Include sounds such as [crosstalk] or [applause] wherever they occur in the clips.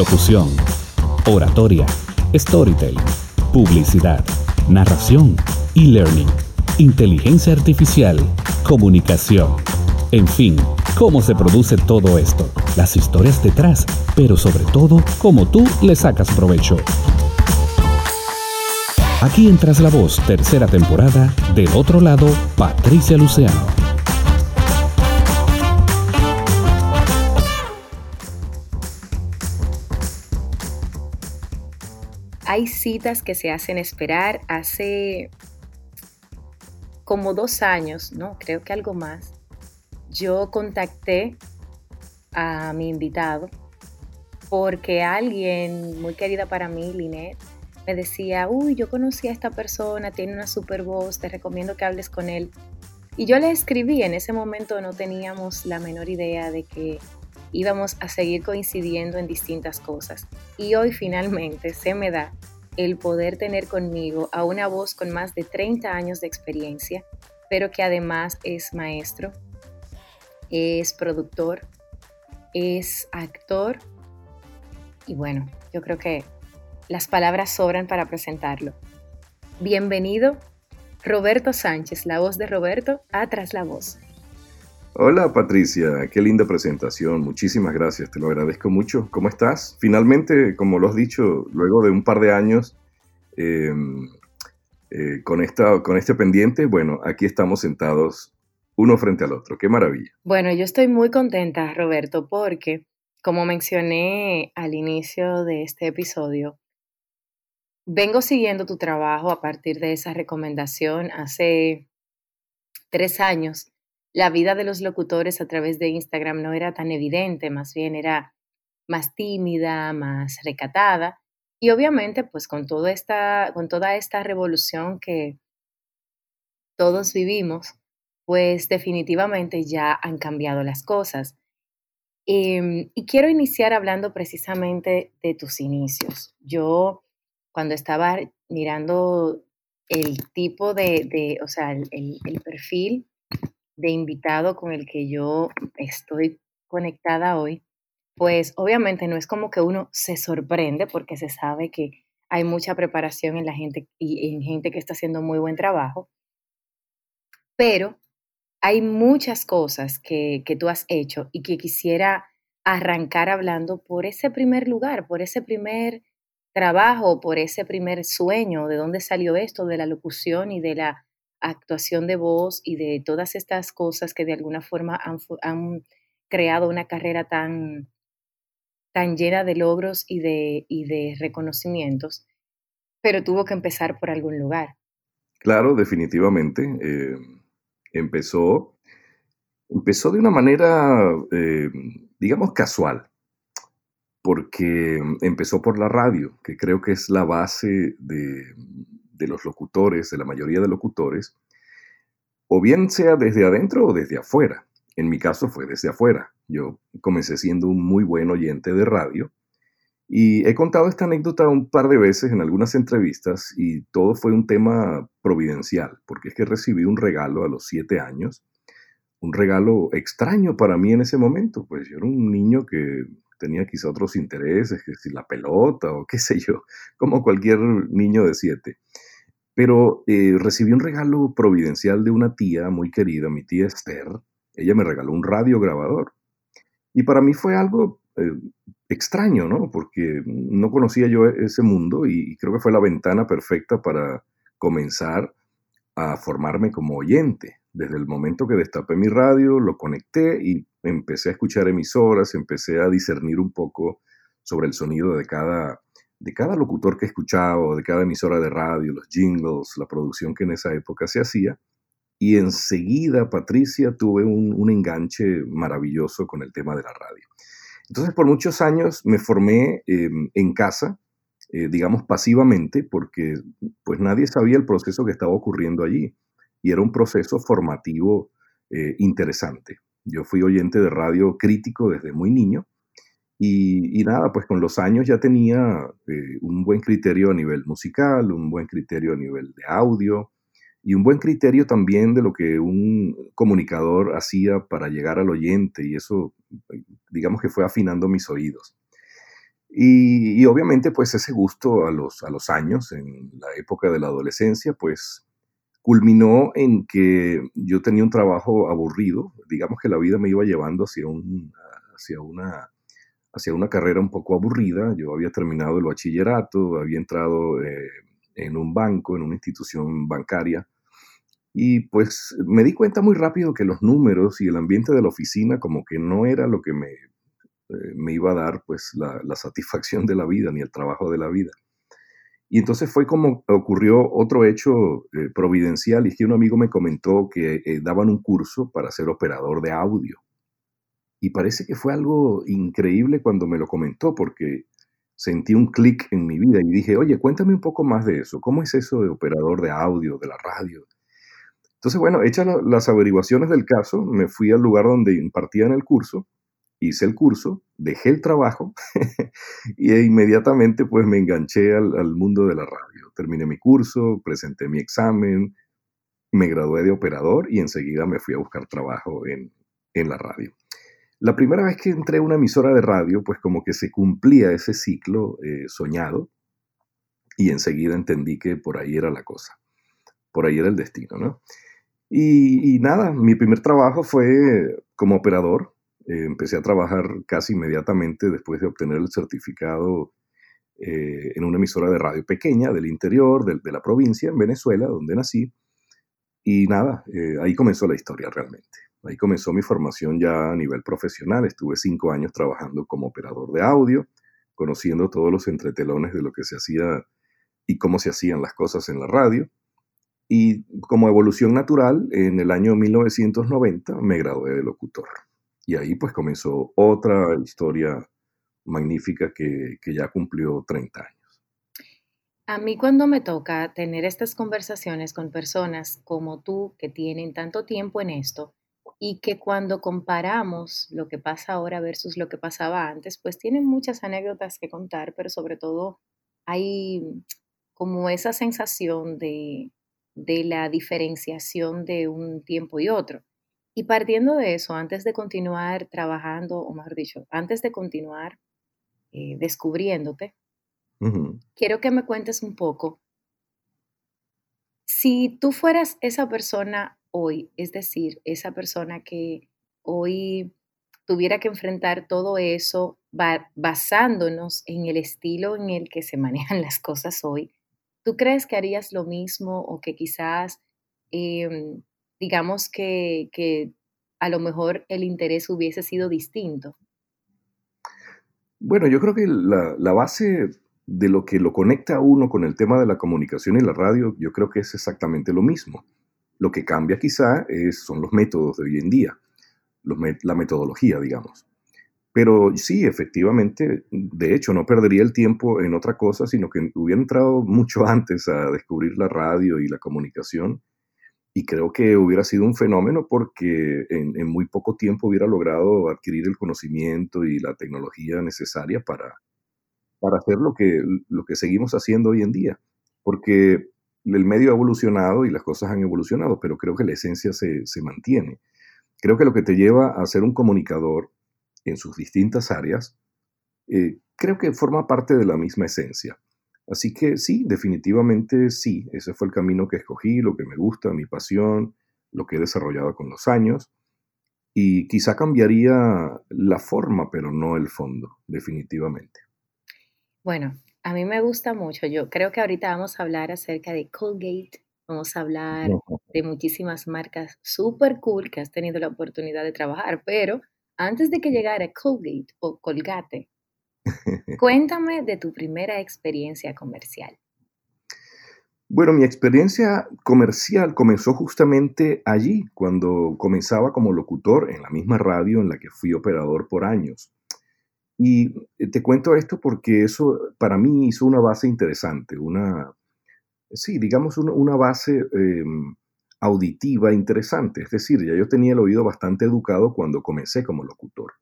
locución, oratoria, storytelling, publicidad, narración, e-learning, inteligencia artificial, comunicación. En fin, cómo se produce todo esto, las historias detrás, pero sobre todo cómo tú le sacas provecho. Aquí entras la voz, tercera temporada, del otro lado, Patricia Luciano. Hay citas que se hacen esperar hace como dos años, no, creo que algo más. Yo contacté a mi invitado porque alguien muy querida para mí, Linet, me decía, uy, yo conocí a esta persona, tiene una super voz, te recomiendo que hables con él. Y yo le escribí, en ese momento no teníamos la menor idea de que íbamos a seguir coincidiendo en distintas cosas. Y hoy finalmente se me da el poder tener conmigo a una voz con más de 30 años de experiencia, pero que además es maestro, es productor, es actor y bueno, yo creo que las palabras sobran para presentarlo. Bienvenido, Roberto Sánchez, la voz de Roberto, atrás la voz. Hola Patricia, qué linda presentación, muchísimas gracias, te lo agradezco mucho. ¿Cómo estás? Finalmente, como lo has dicho, luego de un par de años em, eh, con, esta, con este pendiente, bueno, aquí estamos sentados uno frente al otro, qué maravilla. Bueno, yo estoy muy contenta, Roberto, porque como mencioné al inicio de este episodio, Vengo siguiendo tu trabajo a partir de esa recomendación hace tres años. La vida de los locutores a través de Instagram no era tan evidente, más bien era más tímida, más recatada. Y obviamente, pues con, toda esta, con toda esta revolución que todos vivimos, pues definitivamente ya han cambiado las cosas. Em, y quiero iniciar hablando precisamente de tus inicios. Yo cuando estaba mirando el tipo de, o sea, el, perfil de invitado con el que yo estoy conectada hoy, pues obviamente no es como que uno se sorprende porque se sabe que hay mucha preparación en la gente y en gente que está haciendo muy buen trabajo, pero hay muchas cosas que, que tú has hecho y que quisiera arrancar hablando por ese primer lugar, por ese primer trabajo, por ese primer sueño, de dónde salió esto, de la locución y de la actuación de voz y de todas estas cosas que de alguna forma han, creado una carrera tan, tan llena de logros y de, y de reconocimientos, pero tuvo que empezar por algún lugar. Claro, definitivamente. Eh, empezó, empezó de una manera, eh, digamos, casual porque empezó por la radio, que creo que es la base de, los locutores, de la mayoría de locutores, o bien sea desde adentro o desde afuera. En mi caso fue desde afuera. Yo comencé siendo un muy buen oyente de radio y he contado esta anécdota un par de veces en algunas entrevistas y todo fue un tema providencial, porque es que recibí un regalo a los siete años, un regalo extraño para mí en ese momento, pues yo era un niño que tenía quizá otros intereses, que si la pelota o qué sé yo, como cualquier niño de siete. Pero eh, recibí un regalo providencial de una tía muy querida, mi tía Esther. Ella me regaló un radiograbador. Y para mí fue algo eh, extraño, ¿no? Porque no conocía yo ese mundo y creo que fue la ventana perfecta para comenzar a formarme como oyente. Desde el momento que destapé mi radio, lo conecté y empecé a escuchar emisoras, empecé a discernir un poco sobre el sonido de cada, de cada locutor que escuchaba de cada emisora de radio, los jingles, la producción que en esa época se hacía. Y enseguida, Patricia, tuve un, enganche maravilloso con el tema de la radio. Entonces, por muchos años me formé em, en casa, eh, digamos pasivamente, porque pues nadie sabía el proceso que estaba ocurriendo allí. Y era un proceso formativo eh, interesante. Yo fui oyente de radio crítico desde muy niño y, nada, pues con los años ya tenía eh, un buen criterio a nivel musical, un buen criterio a nivel de audio y un buen criterio también de lo que un comunicador hacía para llegar al oyente y eso, digamos que fue afinando mis oídos. Y, obviamente pues ese gusto a los, a los años, en la época de la adolescencia, pues culminó en que yo tenía un trabajo aburrido, digamos que la vida me iba llevando hacia, un, hacia, una, hacia una carrera un poco aburrida, yo había terminado el bachillerato, había entrado eh, en un banco, en una institución bancaria, y pues me di cuenta muy rápido que los números y el ambiente de la oficina como que no era lo que me, eh, me iba a dar pues la, satisfacción de la vida ni el trabajo de la vida. Y entonces fue como ocurrió otro hecho eh, providencial, y es que un amigo me comentó que daban un curso para ser operador de audio. Y parece que fue algo increíble cuando me lo comentó, porque sentí un clic en mi vida y dije, oye, cuéntame un poco más de eso. ¿Cómo es eso de operador de audio, de la radio? Entonces, bueno, hechas las averiguaciones del caso, me fui al lugar donde impartían el curso, hice el curso, dejé el trabajo [laughs] y inmediatamente pues me enganché al, mundo de la radio. Terminé mi curso, presenté mi examen, me gradué de operador y enseguida me fui a buscar trabajo en, la radio. La primera vez que entré a una emisora de radio, pues como que se cumplía ese ciclo eh, soñado y enseguida entendí que por ahí era la cosa, por ahí era el destino, ¿no? Y, nada, mi primer trabajo fue como operador. Eh, empecé a trabajar casi inmediatamente después de obtener el certificado eh, en una emisora de radio pequeña del interior, de, la provincia, en Venezuela, donde nací. Y nada, ahí comenzó la historia realmente. Ahí comenzó mi formación ya a nivel profesional. Estuve cinco años trabajando como operador de audio, conociendo todos los entretelones de lo que se hacía y cómo se hacían las cosas en la radio. Y como evolución natural, en el año 1990 me gradué de locutor. Y ahí pues comenzó otra historia magnífica que, que ya cumplió 30 años. A mí cuando me toca tener estas conversaciones con personas como tú que tienen tanto tiempo en esto y que cuando comparamos lo que pasa ahora versus lo que pasaba antes, pues tienen muchas anécdotas que contar, pero sobre todo hay como esa sensación de, de la diferenciación de un tiempo y otro. Y partiendo de eso, antes de continuar trabajando, o mejor dicho, antes de continuar eh, descubriéndote, quiero que me cuentes un poco, si tú fueras esa persona hoy, es decir, esa persona que hoy tuviera que enfrentar todo eso basándonos en el estilo en el que se [laughs] manejan las cosas hoy, ¿Tú crees que harías lo mismo o que quizás, em, digamos que, a lo mejor el interés hubiese sido distinto? Bueno, yo creo que la, base de lo que lo conecta a uno con el tema de la comunicación y la radio, yo creo que es exactamente lo mismo. Lo que cambia quizá son los métodos de hoy en día, la metodología, digamos. Pero sí, efectivamente, de hecho, no perdería el tiempo en otra cosa, sino que hubiera entrado mucho [laughs] antes a descubrir la radio y la comunicación. Y creo que hubiera sido un fenómeno porque en, muy poco tiempo hubiera logrado adquirir el conocimiento y la tecnología necesaria para, para hacer lo que, lo que seguimos haciendo hoy en día. Porque el medio ha evolucionado y las cosas han evolucionado, pero creo que la esencia se, se mantiene. Creo que lo que te lleva a ser un comunicador en sus distintas áreas, eh, creo que forma parte de la misma esencia. Así que sí, definitivamente sí, ese fue el camino que escogí, lo que me gusta, mi pasión, lo que he desarrollado con los años. Y quizá cambiaría la forma, pero no el fondo, definitivamente. Bueno, a mí me gusta mucho. Yo creo que ahorita vamos a hablar acerca de Colgate, vamos a hablar de muchísimas marcas súper cool que has tenido la oportunidad de trabajar, pero antes de que llegara Colgate o Colgate, [laughs] cuéntame de tu primera experiencia comercial. Bueno, mi experiencia comercial comenzó justamente allí, cuando comenzaba como locutor en la misma radio en la que fui operador por años. Y eh, te cuento esto porque eso para mí hizo una base interesante, una, sí, digamos una, base em, auditiva interesante. Es decir, ya yo tenía el oído bastante educado cuando comencé como locutor.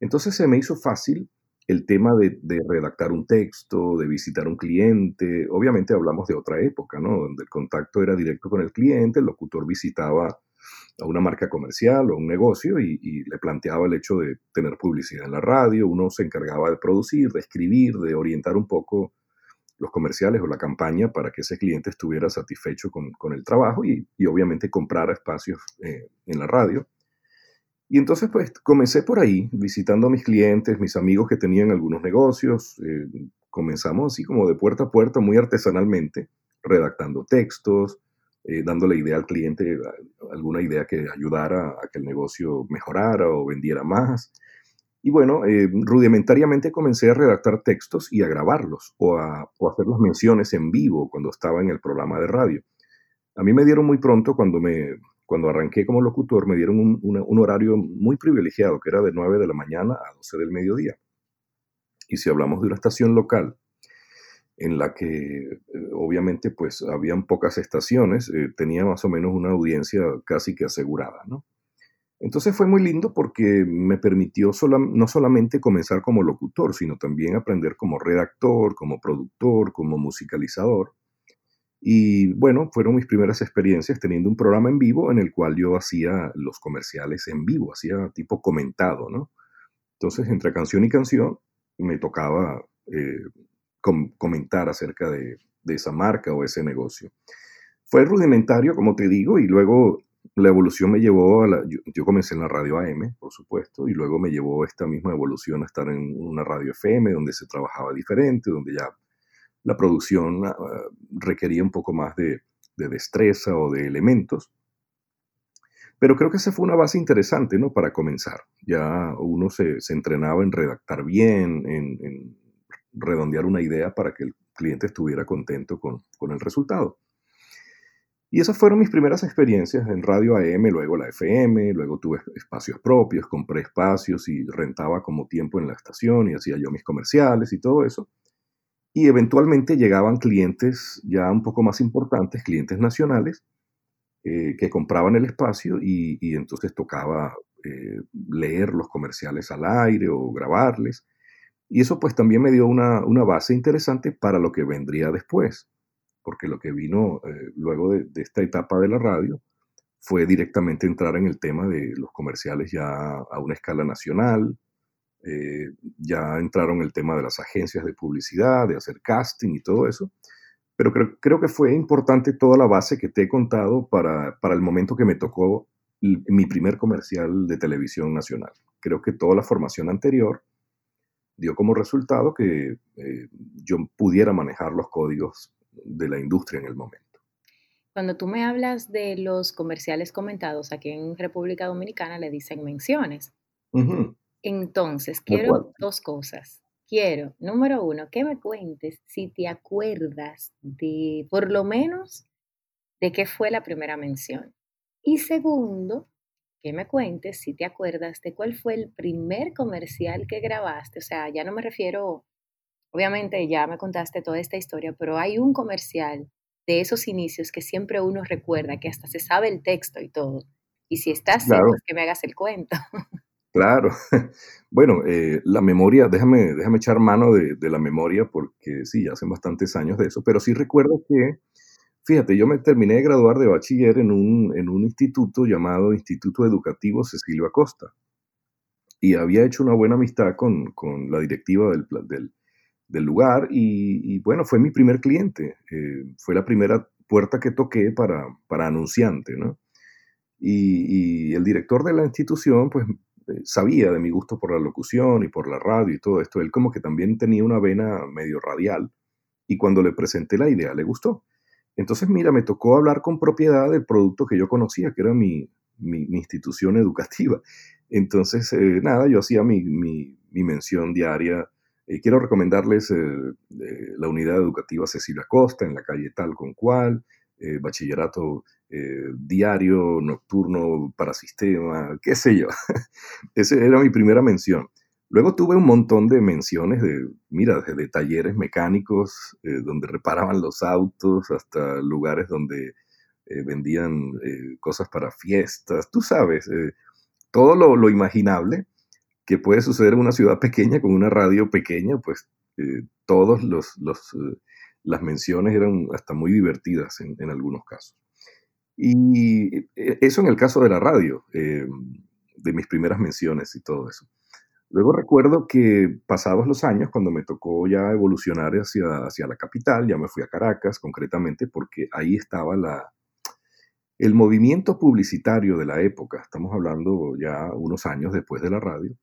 Entonces se me hizo fácil el tema de, redactar un texto, de visitar un cliente. Obviamente hablamos de otra época, ¿no? Donde el contacto era directo con el cliente, el locutor visitaba a una marca comercial o un negocio y, le planteaba el hecho de tener publicidad en la radio. Uno se encargaba de producir, de escribir, de orientar un poco los comerciales o la campaña para que ese cliente estuviera satisfecho con, el trabajo y, y, obviamente comprara espacios eh, en la radio. Y entonces pues comencé por ahí, visitando a mis clientes, mis amigos que tenían algunos negocios. Eh, comenzamos así como de puerta a puerta, muy artesanalmente, redactando textos, eh, dándole idea al cliente, alguna idea que ayudara a que el negocio mejorara o vendiera más. Y bueno, eh, rudimentariamente comencé a redactar textos y a grabarlos o a, hacer las menciones en vivo cuando estaba en el programa de radio. A mí me dieron muy pronto, cuando, me, cuando arranqué como locutor, me dieron un, un, horario muy privilegiado, que era de 9 de la mañana a 12 del mediodía. Y si hablamos de una estación local, en la que eh, obviamente pues habían pocas estaciones, eh, tenía más o menos una audiencia casi que asegurada, ¿no? Entonces fue muy lindo porque me permitió no solamente comenzar como locutor, sino también aprender como redactor, como productor, como musicalizador. Y bueno, fueron mis primeras experiencias teniendo un programa en vivo en el cual yo hacía los comerciales en vivo, hacía tipo comentado, ¿no? Entonces, entre canción y canción, me tocaba eh, comentar acerca de, esa marca o ese negocio. Fue rudimentario, como te digo, y luego la evolución me llevó a la, yo, comencé en la radio AM, por supuesto, y luego me llevó esta misma evolución a estar en una radio FM donde se trabajaba diferente, donde ya la producción ah, requería un poco más de, destreza o de elementos. Pero creo que esa fue una base interesante, ¿no? Para comenzar. Ya uno se, entrenaba en redactar bien, en, redondear una idea para que el cliente estuviera contento con, con el resultado. Y esas fueron mis primeras experiencias en radio AM, luego la FM, luego tuve espacios propios, compré espacios y rentaba como tiempo en la estación y hacía yo mis comerciales y todo eso. Y eventualmente llegaban clientes ya un poco más importantes, clientes nacionales, eh, que compraban el espacio y, entonces tocaba eh, leer los comerciales al aire o grabarles. Y eso pues también me dio una, una base interesante para lo que vendría después porque lo que vino eh, luego de, esta etapa de la radio fue directamente entrar en el tema de los comerciales ya a una escala nacional, eh, ya entraron el tema de las agencias de publicidad, de hacer casting y todo eso, pero creo, creo que fue importante toda la base que te he contado para, para el momento que me tocó mi primer comercial de televisión nacional. Creo que toda la formación anterior dio como resultado que eh, yo pudiera manejar los códigos de la industria en el momento. Cuando tú me hablas de los comerciales comentados, aquí en República Dominicana le dicen menciones. Entonces, quiero dos cosas. Quiero, número uno, que me cuentes si te acuerdas de, por lo menos, de qué fue la primera mención. Y segundo, que me cuentes si te acuerdas de cuál fue el primer comercial que grabaste. O sea, ya no me refiero Obviamente ya me contaste toda esta historia, pero hay un comercial de esos inicios que siempre uno recuerda, que hasta se sabe el texto y todo. Y si estás claro. pues que me hagas el cuento. [laughs] Claro. [laughs] Bueno, eh, la memoria, déjame, déjame echar mano de, la memoria porque sí, hace bastantes años de eso, pero sí recuerdo que, fíjate, yo me terminé de graduar de bachiller en un, en un instituto llamado Instituto Educativo Cecilio Acosta y había hecho una buena amistad con, con la directiva del, del, del lugar y, bueno, fue mi primer cliente, eh, fue la primera puerta que toqué para, para anunciante, ¿no? Y, el director de la institución, pues, eh, sabía de mi gusto por la locución y por la radio y todo esto, él como que también tenía una vena medio radial y cuando le presenté la idea le gustó. Entonces, mira, me tocó hablar con propiedad del producto que yo conocía, que era mi, institución [laughs] educativa. Entonces, eh, nada, yo hacía mi mención diaria eh, quiero recomendarles eh, eh, la unidad educativa Cecilia Costa en la calle tal con cual, bachillerato diario, nocturno para sistema, qué sé yo. [laughs] Esa era mi primera mención. Luego tuve un montón de menciones de, mira, desde talleres mecánicos donde reparaban los autos hasta lugares donde vendían cosas para fiestas, tú sabes, todo lo, imaginable que puede suceder en una ciudad pequeña con una radio pequeña, pues eh, todas los, eh, las menciones eran hasta muy divertidas en, algunos casos. Y eh, eso en el caso de la radio, eh, de mis primeras menciones y todo eso. Luego recuerdo que pasados los años, cuando me tocó ya evolucionar hacia, hacia la capital, ya me fui a Caracas concretamente, porque ahí estaba la, el movimiento publicitario de la época. Estamos hablando ya unos años después de la radio.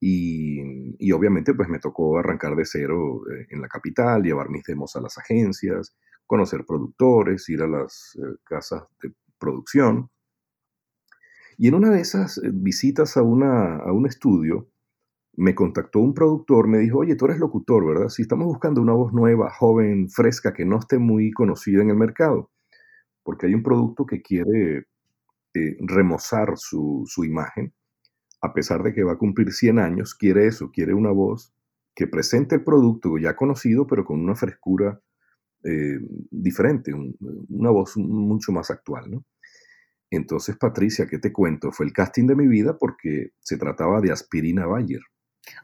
Y, y obviamente pues me tocó arrancar de cero eh, en la capital, llevar mis demos a las agencias, conocer productores, ir a las eh, casas de producción. Y en una de esas eh, visitas a, una, a un estudio, me contactó un productor, me dijo, oye, tú eres locutor, ¿verdad? Si estamos buscando una voz nueva, joven, fresca, que no esté muy conocida en el mercado, porque hay un producto que quiere eh, remozar su, su, imagen, a pesar de que va a cumplir 100 años, quiere eso, quiere una voz que presente el producto ya conocido, pero con una frescura eh, diferente, una voz mucho más actual, ¿no? Entonces, Patricia, ¿qué te cuento? Fue el casting de mi vida porque se trataba de Aspirina Bayer.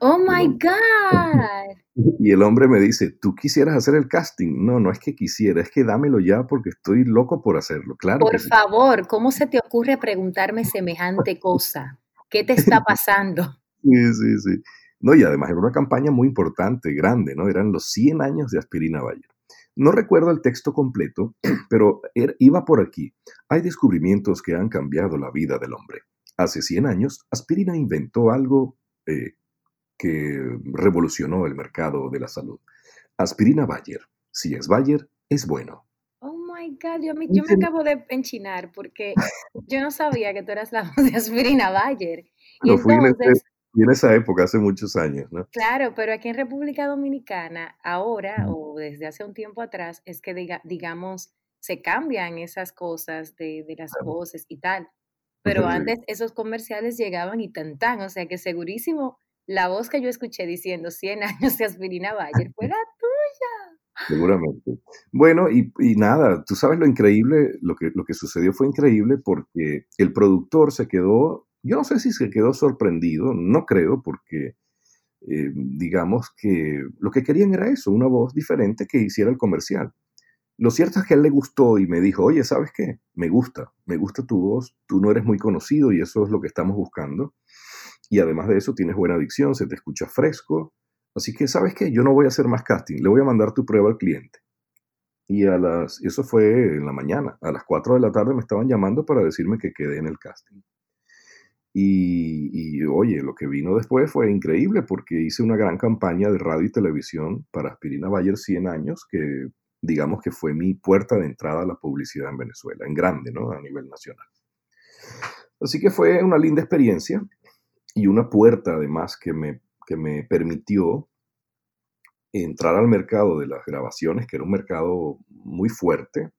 Oh my God. [laughs] Y el hombre me dice, ¿tú quisieras hacer el casting? No, no es que quisiera, es que dámelo ya porque estoy loco por hacerlo. Claro. Por favor, ¿cómo se te ocurre preguntarme semejante cosa? ¿Qué te está [laughs] pasando? sí, sí, sí. No, y además era una campaña muy importante, grande, ¿no? Eran los 100 años de Aspirina Bayer. No recuerdo el texto completo, [clears throat] pero iba por aquí. Hay descubrimientos que han cambiado la vida del hombre. Hace 100 años, Aspirina inventó algo eh, que revolucionó el mercado de la salud. Aspirina Bayer. Si es Bayer, es bueno. Oh my God, yo me, yo me acabo de enchinar porque yo no sabía que tú eras la voz de Aspirina Bayer. Y no, entonces, y en esa época, hace muchos años, ¿no? Claro, pero aquí en República Dominicana, ahora o desde hace un tiempo atrás, es que diga, digamos, se cambian esas cosas de, de las voces y tal. Pero antes esos comerciales llegaban y tan tan, o sea que segurísimo la voz que yo escuché diciendo 100 años de aspirina Bayer fue la tuya. Seguramente. Bueno, y, y, nada, tú sabes lo increíble, lo que, lo que sucedió fue increíble porque el productor se quedó yo no sé si se quedó sorprendido, no creo, porque eh, digamos que lo que querían era eso, una voz diferente que hiciera el comercial. Lo cierto es que a él le gustó y me dijo, oye, ¿sabes qué? Me gusta, me gusta tu voz, tú no eres muy conocido y eso es lo que estamos buscando. Y además de eso tienes buena dicción, se te escucha fresco. Así que, ¿sabes qué? Yo no voy a hacer más casting, le voy a mandar tu prueba al cliente. Y a las, eso fue en la mañana, a las 4 de la tarde me estaban llamando para decirme que quedé en el casting. Y, oye, lo que vino después fue increíble porque hice una gran campaña de radio y televisión para Aspirina Bayer 100 años, que digamos que fue mi puerta de entrada a la publicidad en Venezuela, en grande, ¿no? A nivel nacional. Así que fue una linda experiencia y una puerta además que me, que me permitió entrar al mercado de las grabaciones, que era un mercado muy fuerte,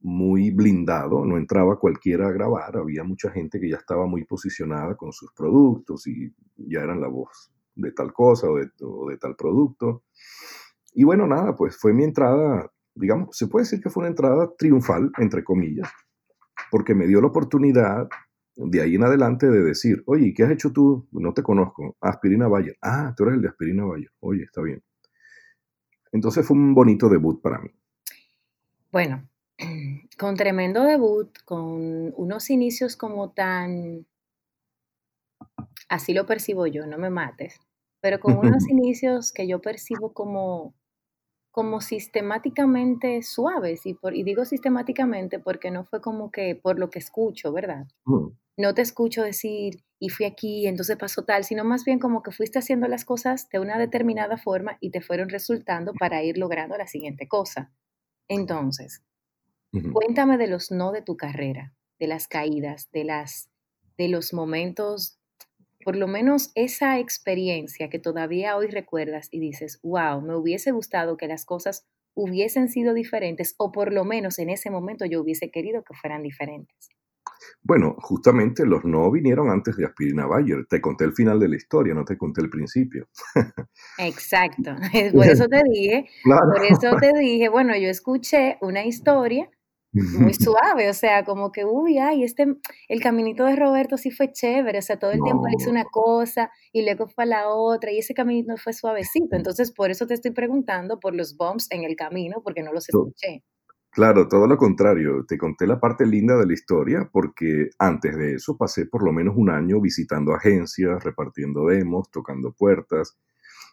muy blindado, no entraba cualquiera a grabar, había mucha gente que ya estaba muy posicionada con sus productos y ya eran la voz de tal cosa o de, tal producto. Y bueno, nada, pues fue mi entrada, digamos, se puede decir que fue una entrada triunfal, entre comillas, porque me dio la oportunidad de ahí en adelante de decir, oye, ¿qué has hecho tú? No te conozco. Aspirina Bayer. Ah, tú eres el de Aspirina Bayer. Oye, está bien. Entonces fue un bonito debut para mí. Bueno, [clears throat] con tremendo debut, con unos inicios como tan, así lo percibo yo, no me mates, pero con unos [laughs] inicios que yo percibo como, como sistemáticamente suaves, y, por, y digo sistemáticamente porque no fue como que por lo que escucho, ¿verdad? Mm. No te escucho decir, y fui aquí, entonces pasó tal, sino más bien como que fuiste haciendo las cosas de una determinada forma y te fueron resultando para ir logrando la siguiente cosa. Entonces, Cuéntame de los no de tu carrera, de las caídas, de, las, de los momentos, por lo menos esa experiencia que todavía hoy recuerdas y dices, wow, me hubiese gustado que las cosas hubiesen sido diferentes o por lo menos en ese momento yo hubiese querido que fueran diferentes. Bueno, justamente los no vinieron antes de Aspirina Bayer. Te conté el final de la historia, no te conté el principio. Exacto. [laughs] [laughs] Por eso te dije, por eso te dije, bueno, yo escuché una historia muy suave, o sea, como que, uy, ay, este, el caminito de Roberto sí fue chévere, o sea, todo el tiempo hizo una cosa y luego fue la otra y ese caminito fue suavecito, entonces por eso te estoy preguntando por los bumps en el camino, porque no los escuché. Claro, todo lo contrario. Te conté la parte linda de la historia porque antes de eso pasé por lo menos un año visitando agencias, repartiendo demos, tocando puertas,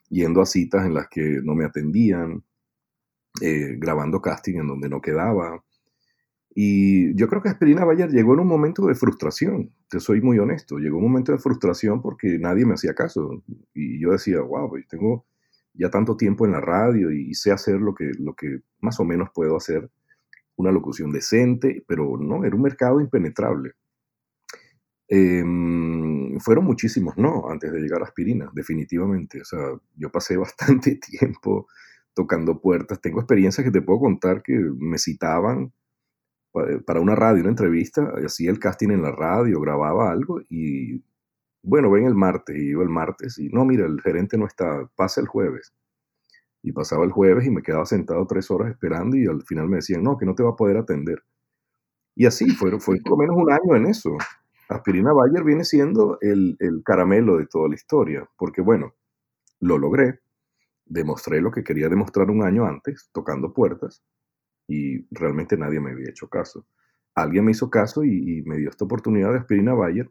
yendo a citas en las que no me atendían, eh, grabando casting en donde no quedaba. Y yo creo que Aspirina Bayer llegó en un momento de frustración, te soy muy honesto, llegó un momento de frustración porque nadie me hacía caso. Y yo decía, wow, pues tengo ya tanto tiempo en la radio y, sé hacer lo que, lo que más o menos puedo hacer, una locución decente, pero no, era un mercado impenetrable. Em, fueron muchísimos no antes de llegar a Aspirina, definitivamente. O sea, yo pasé [laughs] bastante tiempo tocando puertas. Tengo experiencias que te puedo contar que me citaban para una radio, una entrevista, hacía el casting en la radio, grababa algo y bueno, ven el martes, y iba el martes y no, mira, el gerente no está, pasa el jueves. Y pasaba el jueves y me quedaba sentado tres horas esperando y al final me decían, no, que no te va a poder atender. Y así, [laughs] fue, fue por lo menos un año en eso. Aspirina Bayer viene siendo el, el caramelo de toda la historia, porque bueno, lo logré, demostré lo que quería demostrar un año antes, tocando puertas, y realmente nadie me había hecho caso. Alguien me hizo caso y, me dio esta oportunidad de Aspirina Bayer,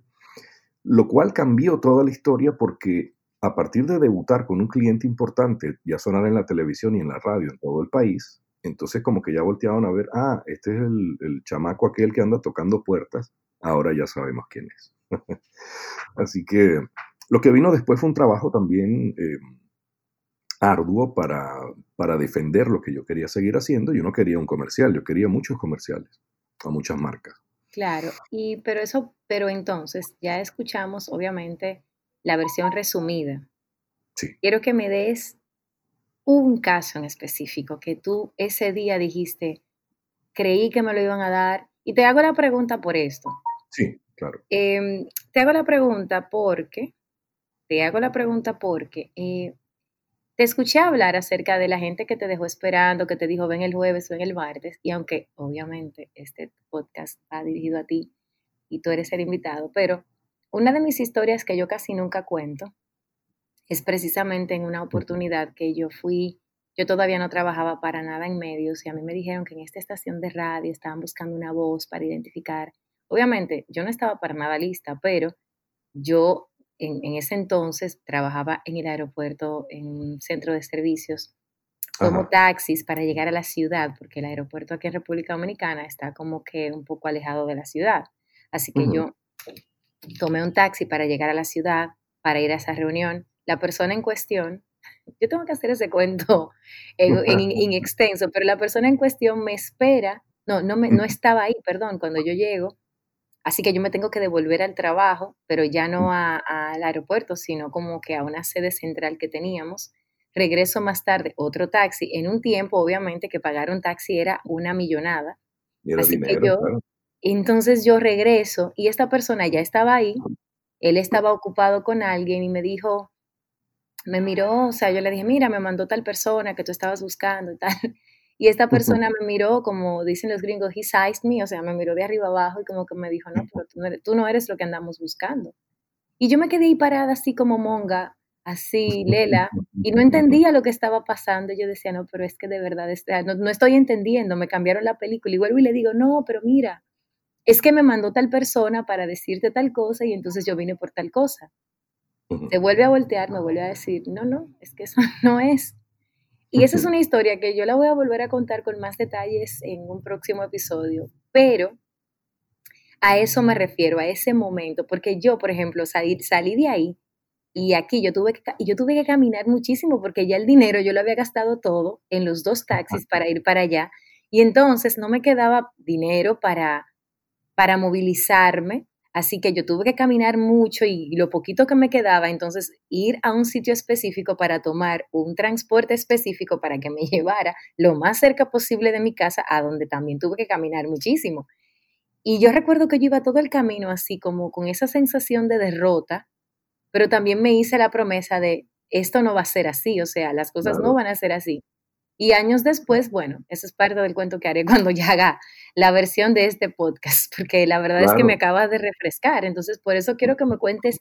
lo cual cambió toda la historia porque a partir de debutar con un cliente importante, ya sonar en la televisión y en la radio en todo el país, entonces como que ya volteaban a ver, ah, este es el, chamaco aquel que anda tocando puertas, ahora ya sabemos quién es. [laughs] Así que lo que vino después fue un trabajo también eh, arduo para, para defender lo que yo quería seguir haciendo. Yo no quería un comercial, yo quería muchos comerciales a muchas marcas. Claro, y pero eso, pero entonces ya escuchamos obviamente la versión resumida. Sí. Quiero que me des un caso en específico que tú ese día dijiste, creí que me lo iban a dar, y te hago la pregunta por esto. Sí, claro. Em, te hago la pregunta porque, te hago la pregunta porque eh, te escuché hablar acerca de la gente que te dejó esperando, que te dijo ven el jueves, ven el martes, y aunque obviamente este podcast va dirigido a ti y tú eres el invitado, pero una de mis historias que yo casi nunca cuento es precisamente en una oportunidad que yo fui, yo todavía no trabajaba para nada en medios y a mí me dijeron que en esta estación de radio estaban buscando una voz para identificar. Obviamente yo no estaba para nada lista, pero yo en, ese entonces trabajaba en el aeropuerto, en un centro de servicios, como taxis para llegar a la ciudad, porque el aeropuerto aquí en República Dominicana está como que un poco alejado de la ciudad. Así que yo tomé un taxi para llegar a la ciudad, para ir a esa reunión. La persona en cuestión, [laughs] yo tengo que hacer ese cuento [laughs] en, en, extenso, pero la persona en cuestión me espera, no, no, me, no estaba ahí, perdón, cuando yo llego, Así que yo me tengo que devolver al trabajo, pero ya no al aeropuerto, sino como que a una sede central que teníamos. Regreso más tarde, otro taxi. En un tiempo, obviamente, que pagar un taxi era una millonada. Así que yo, entonces yo regreso y esta persona ya estaba ahí. Él estaba ocupado con alguien y me dijo, me miró, o sea, yo le dije, mira, me mandó tal persona que tú estabas buscando y tal. [laughs] Y esta persona me miró, como dicen los gringos, he sized me, o sea, me miró de arriba abajo y como que me dijo, no, pero tú no eres, lo que andamos buscando. Y yo me quedé ahí parada así como monga, así, Lela, y no entendía lo que estaba pasando. Yo decía, no, pero es que de verdad, no, no estoy entendiendo, me cambiaron la película. Y vuelvo y le digo, no, pero mira, es que me mandó tal persona para decirte tal cosa y entonces yo vine por tal cosa. Se vuelve a voltear, me vuelve a decir, no, no, es que eso [laughs] no es. Y esa es una historia que yo la voy a volver a contar con más detalles en un próximo episodio, pero a eso me refiero, a ese momento, porque yo, por ejemplo, salí, salí de ahí y aquí yo tuve, que, yo tuve que caminar muchísimo porque ya el dinero yo lo había gastado todo en los dos taxis para ir para allá y entonces no me quedaba dinero para, para movilizarme Así que yo tuve que caminar mucho y, lo poquito que me quedaba, entonces ir a un sitio específico para tomar un transporte específico para que me [laughs] llevara lo más cerca posible de mi casa, a donde también tuve que caminar muchísimo. Y yo recuerdo que yo iba todo el camino así como con esa sensación de derrota, pero también me hice la promesa de esto no va a ser así, o sea, las cosas no van a ser así. Y años después, bueno, eso es parte del cuento que haré [laughs] cuando ya haga la versión de este podcast, porque la verdad es que me acaba de refrescar. Entonces, por eso quiero que me cuentes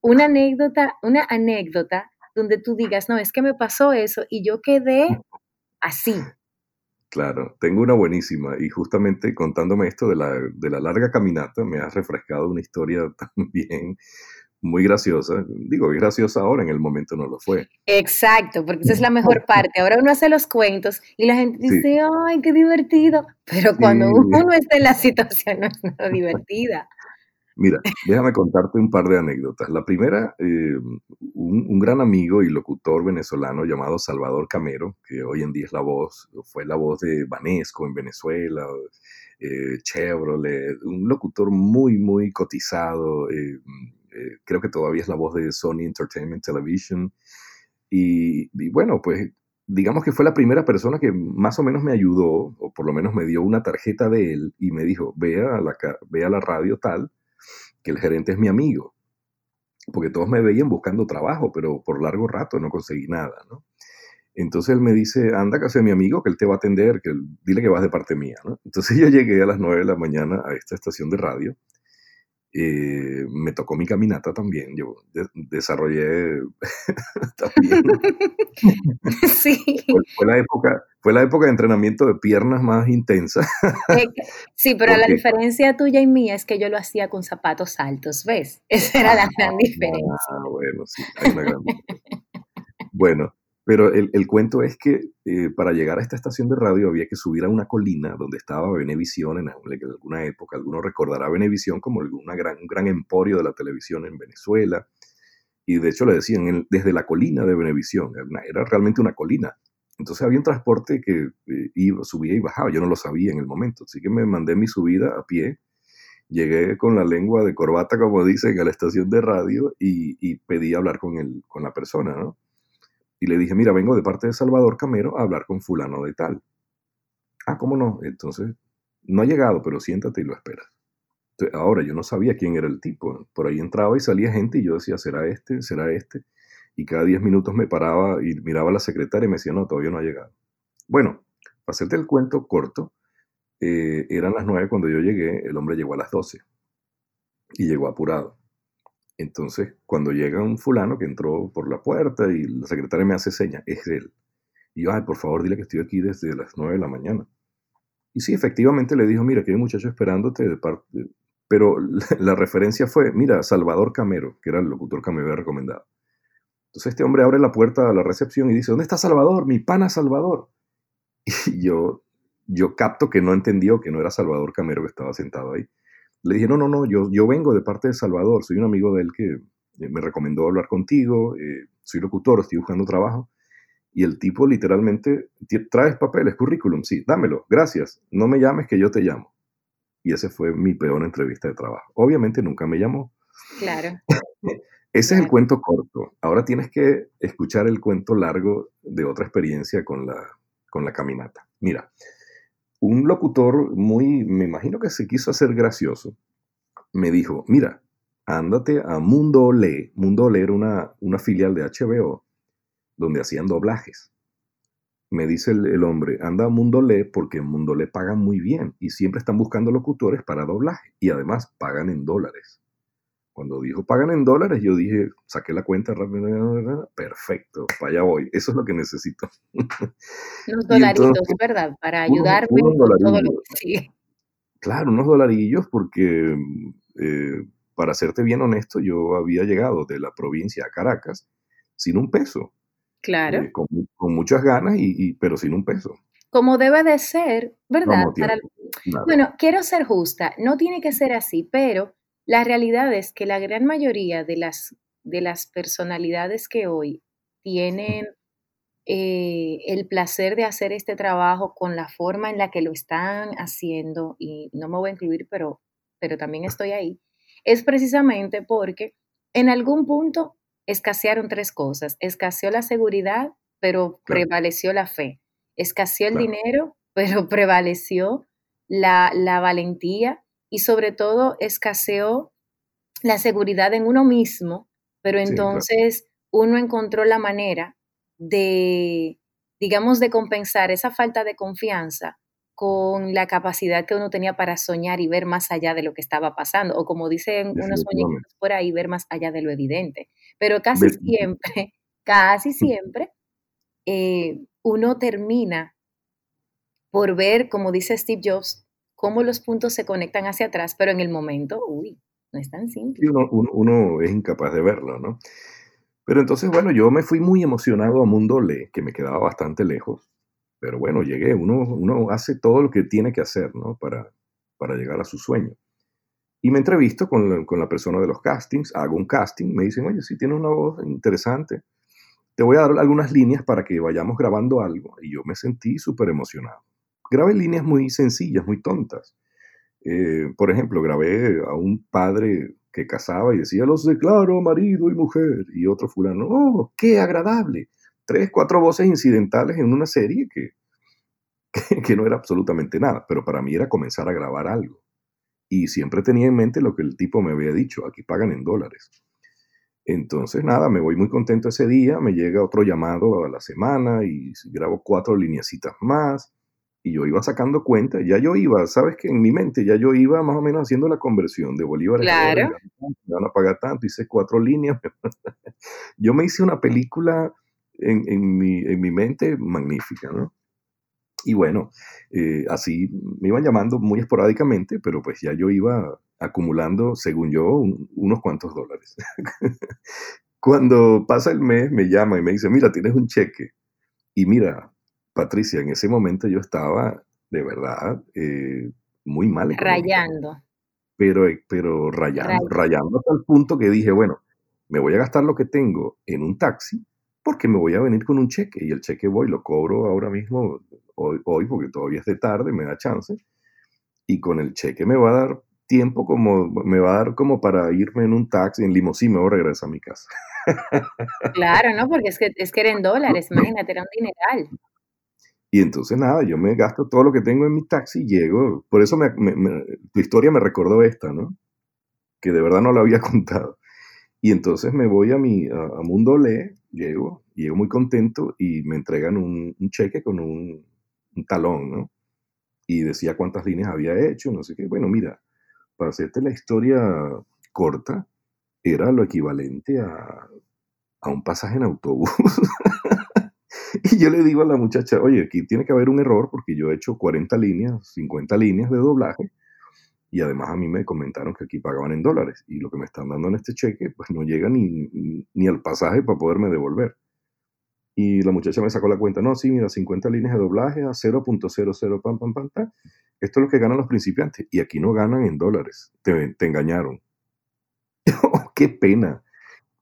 una anécdota, una anécdota donde tú digas, no, es que me pasó eso y yo quedé así. Claro, tengo una buenísima y justamente contándome esto de la, de la larga caminata me has refrescado una historia [laughs] también muy graciosa. Digo, es graciosa ahora, en el momento no lo fue. Exacto, porque esa es la mejor parte. Ahora uno hace los cuentos y la gente dice, ay, qué divertido, pero cuando uno está en la situación [laughs] no es nada divertida. Mira, déjame contarte un par de anécdotas. La primera, eh, un, gran amigo y locutor venezolano llamado Salvador Camero, que hoy en día es la voz, fue la voz de Banesco en Venezuela, eh, Chevrolet, un locutor muy, muy cotizado. Eh, creo que todavía es la voz de Sony Entertainment Television. Y, y, bueno, pues digamos que fue la primera persona que más o menos me ayudó, o por lo menos me dio una tarjeta de él y me dijo, ve a la, ve a la radio tal que el gerente es mi amigo, porque todos me veían buscando trabajo, pero por largo rato no conseguí nada, ¿no? Entonces él me dice, anda que sea mi amigo, que él te va a atender, que dile que vas de parte mía, ¿no? Entonces [laughs] yo llegué a las 9 de la mañana a esta estación de radio eh, me tocó mi caminata también. Yo desarrollé [laughs] también. [laughs] sí. Fue, la época, fue la época de entrenamiento de piernas más intensa. sí, pero la diferencia tuya y mía es que yo lo hacía con zapatos altos, ¿ves? Esa era la gran ah, diferencia. Ah, bueno, sí, hay una gran Bueno, pero el, el cuento es que eh, para llegar a esta estación de radio había que subir a una colina donde estaba Venevisión en alguna época. Alguno recordará Venevisión como una gran, un gran emporio de la televisión en Venezuela. Y de hecho le decían desde la colina de Venevisión. Era, realmente una colina. Entonces había un transporte que eh, iba, subía y bajaba. Yo no lo sabía en el momento. Así que me mandé mi subida a pie. Llegué con la lengua de corbata, como dicen, a la estación de radio y, pedí hablar con, el, con la persona, ¿no? Y le dije, mira, vengo de parte de Salvador Camero a hablar con fulano de tal. Ah, ¿cómo no? Entonces, no ha llegado, pero siéntate y lo esperas. ahora, yo no sabía quién era el tipo. Por ahí entraba y salía gente y yo decía, ¿será este? ¿Será este? Y cada 10 minutos me paraba y miraba a la secretaria y me decía, no, todavía no ha llegado. Bueno, para hacerte el cuento corto, eh, eran las 9 cuando yo llegué, el hombre llegó a las 12 y llegó apurado. Entonces, cuando llega un fulano que entró por la puerta y la secretaria me hace seña, es él. Y yo, ay, por favor, dile que estoy aquí desde las 9 de la mañana. Y sí, efectivamente le dijo, mira, que hay un muchacho esperándote de parte... Pero [laughs] la, referencia fue, mira, Salvador Camero, que era el locutor que me había recomendado. Entonces este hombre abre la puerta a la recepción y dice, ¿dónde está Salvador? Mi pana Salvador. [laughs] Y yo, yo capto que no entendió que no era Salvador Camero que estaba sentado ahí. Le dije, no, no, no, yo, yo vengo de parte de Salvador, soy un amigo de él que eh, me recomendó hablar contigo, eh, soy locutor, estoy buscando trabajo. Y el tipo literalmente, traes papeles, currículum, sí, dámelo, gracias, no me llames que yo te llamo. Y ese fue mi peor entrevista de trabajo. Obviamente nunca me llamó. Claro. [laughs] Ese es el cuento corto. Ahora tienes que escuchar el cuento largo de otra experiencia con la, con la caminata. Mira, un locutor muy, me imagino que se quiso hacer gracioso, me dijo, mira, ándate a Mundo Olé. Mundo Olé era una, una filial de HBO donde hacían doblajes. Me dice el, hombre, anda a Mundo Olé porque en Mundo Olé pagan muy bien y siempre están buscando locutores para doblaje y además pagan en dólares. Cuando dijo pagan en dólares, yo dije, saqué la cuenta rápido, perfecto, para allá voy, eso es lo que necesito. Unos dolaritos, ¿verdad? Para ayudarme todo lo que Claro, unos dolarillos porque, eh, para serte bien honesto, yo había llegado de la provincia a Caracas sin un peso. Claro. Eh, con, muchas ganas, y, pero sin un peso. Como debe de ser, ¿verdad? bueno, quiero ser justa, no tiene que ser así, pero la realidad es que la gran mayoría de las, de las personalidades que hoy tienen eh, el placer de hacer este trabajo con la forma en la que lo están haciendo, y no me voy a incluir, pero, pero también estoy ahí, es precisamente porque en algún punto escasearon tres cosas. Escaseó la seguridad, pero prevaleció la fe. Escaseó el dinero, pero [laughs] prevaleció la, la valentía y sobre todo escaseó la seguridad en uno mismo, pero entonces uno encontró la manera de, digamos, de compensar esa falta de confianza con la capacidad que uno tenía para soñar y ver más allá de lo que estaba pasando, o como dicen unos muñequitos por ahí, ver más allá de lo evidente. Pero casi siempre, [laughs] casi siempre, eh, uno termina por ver, como dice Steve Jobs, cómo los puntos se conectan hacia atrás, pero en el momento, uy, no es tan simple. uno, es incapaz de verlo, ¿no? Pero entonces, bueno, yo me fui muy emocionado a Mundo Le, que me quedaba bastante lejos. Pero bueno, llegué. Uno, uno hace todo lo que tiene que hacer, ¿no? Para, para llegar a su sueño. Y me entrevisto con la, con la persona de los castings, hago un casting, me dicen, oye, si tienes una voz interesante, te voy a dar algunas líneas para que vayamos grabando algo. Y yo me sentí súper emocionado. Grabé líneas muy sencillas, muy tontas. Eh, por ejemplo, grabé a un padre que casaba y decía, los declaro marido y mujer. Y otro fulano, oh, qué agradable. Tres, cuatro voces incidentales en una serie [laughs] que, que, no era absolutamente nada, pero para mí era comenzar a grabar algo. Y siempre tenía en mente lo que el tipo me había dicho, aquí pagan en dólares. Entonces, nada, me voy muy contento ese día, me llega otro llamado a la semana y grabo cuatro lineecitas más y yo iba sacando cuenta, ya yo iba, sabes que en mi mente ya yo iba más o menos haciendo la conversión de Bolívar claro. me van a pagar tanto, hice cuatro líneas. [laughs] yo me hice una película en, en, mi, en mi mente magnífica, ¿no? Y bueno, eh, así me iban llamando muy esporádicamente, pero pues ya yo iba acumulando, según yo, unos cuantos dólares. [laughs] Cuando pasa el mes, me llama y me dice, mira, tienes un cheque. Y mira, Patricia, en ese momento yo estaba de verdad eh, muy mal. Rayando. Pero, eh, pero rayando, rayando hasta el punto que dije, bueno, me voy a gastar lo que tengo en un taxi porque me voy a venir con un cheque y el cheque voy, lo cobro ahora mismo, hoy, hoy porque todavía es de tarde, me da chance, y con el cheque me va a dar tiempo como, me va a dar como para irme en un taxi, en limosín, me voy a regresar a mi casa. Claro, ¿no? Porque es que, es que era en [laughs] dólares, imagínate, era un dineral. Y entonces nada, yo me gasto todo lo que tengo en mi taxi y llego. Por eso me, tu historia me recordó esta, ¿no? Que de verdad no la había [laughs] contado. Y entonces me voy a mi a, Mundo Le, llego, llego muy contento y me entregan un, cheque con un, un, talón, ¿no? Y decía cuántas líneas había hecho, no sé qué. Bueno, mira, para hacerte la historia corta, era lo equivalente a, a un pasaje en autobús. [laughs] [laughs] Y yo le digo a la muchacha, oye, aquí tiene que haber un error porque yo he hecho 40 líneas, 50 líneas de doblaje y además a mí me comentaron que aquí pagaban en dólares y lo que me están dando en este cheque pues no llega ni, ni al pasaje para poderme devolver. Y la muchacha me sacó la cuenta, no, sí, mira, 50 líneas de doblaje a 0.00 pam, pam, pam. Esto es lo que ganan los principiantes y aquí no ganan en dólares, te, te engañaron. [laughs] ¡Qué pena!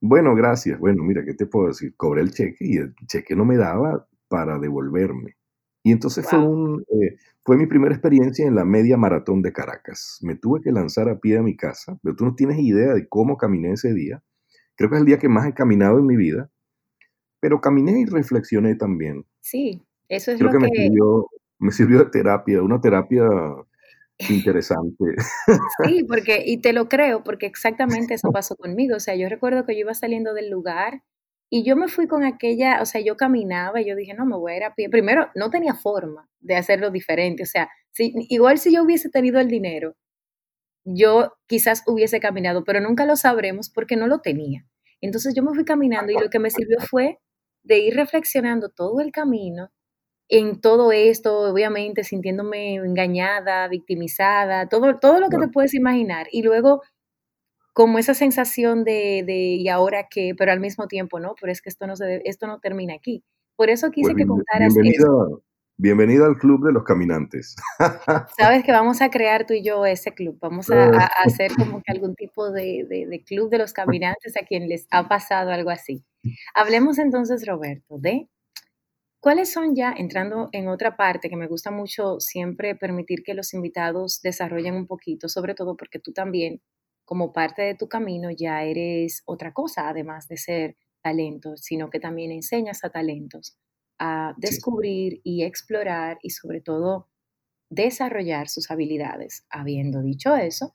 Bueno, gracias. Bueno, mira, ¿qué te puedo decir? Cobré el cheque y el cheque no me daba para devolverme. Y entonces fue, un, eh, fue mi primera experiencia en la media maratón de Caracas. Me tuve que lanzar a pie a mi casa, pero tú no tienes idea de cómo caminé ese día. Creo que es el día que más he caminado en mi vida, pero caminé y reflexioné también. Sí, eso es lo que, Me, sirvió, me sirvió de terapia, una terapia interesante. Sí, porque, y te lo creo, porque exactamente eso pasó conmigo. O sea, yo recuerdo que yo iba saliendo del lugar y yo me fui con aquella, o sea, yo caminaba y yo dije, no, me voy a ir a pie. Primero, no tenía forma de hacerlo diferente. O sea, igual si yo hubiese tenido el dinero, yo quizás hubiese caminado, pero nunca lo sabremos porque no lo tenía. Entonces yo me fui caminando y lo que me sirvió fue de ir reflexionando todo el camino en todo esto, obviamente sintiéndome engañada, victimizada, todo, todo lo que te puedes imaginar. Y luego, como esa sensación de, de, ¿y ahora qué? Pero al mismo tiempo, no, pero es que esto no, se esto no termina aquí. Por eso quise pues que contaras bienvenida, Bienvenida al Club de los Caminantes. [laughs] Sabes que vamos a crear tú y yo ese club. Vamos a, a hacer como que algún tipo de, de, de Club de los Caminantes a quien les ha pasado algo así. Hablemos entonces, Roberto, de ¿Cuáles son ya, entrando en otra parte que me gusta mucho siempre permitir que los invitados desarrollen un poquito, sobre todo porque tú también, como parte de tu camino, ya eres otra cosa, además de ser talento, sino que también enseñas a talentos a descubrir y explorar y sobre todo desarrollar sus habilidades. Habiendo dicho eso,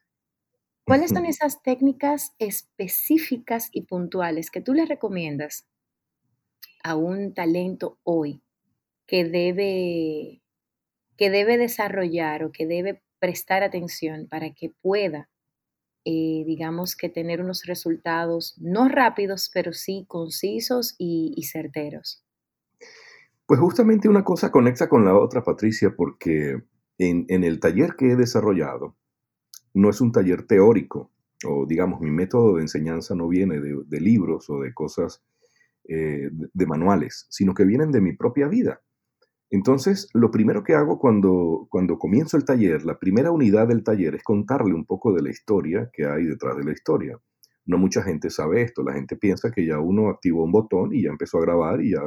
¿cuáles son esas técnicas específicas y puntuales que tú les recomiendas a un talento hoy que debe, que debe desarrollar o que debe prestar atención para que pueda, eh, digamos que tener unos resultados no rápidos, pero sí concisos y, certeros? Pues justamente una cosa conecta con la otra, Patricia, porque en, el taller que he desarrollado no es un taller teórico, o digamos, mi método de enseñanza no viene de, libros o de cosas, eh, de, manuales, sino que vienen de mi propia vida. Entonces, lo primero que hago cuando, cuando comienzo el taller, la primera unidad del taller es contarle un poco de la historia que hay detrás de la historia. No mucha gente sabe esto, la gente piensa que ya uno activó un botón y ya empezó a grabar y ya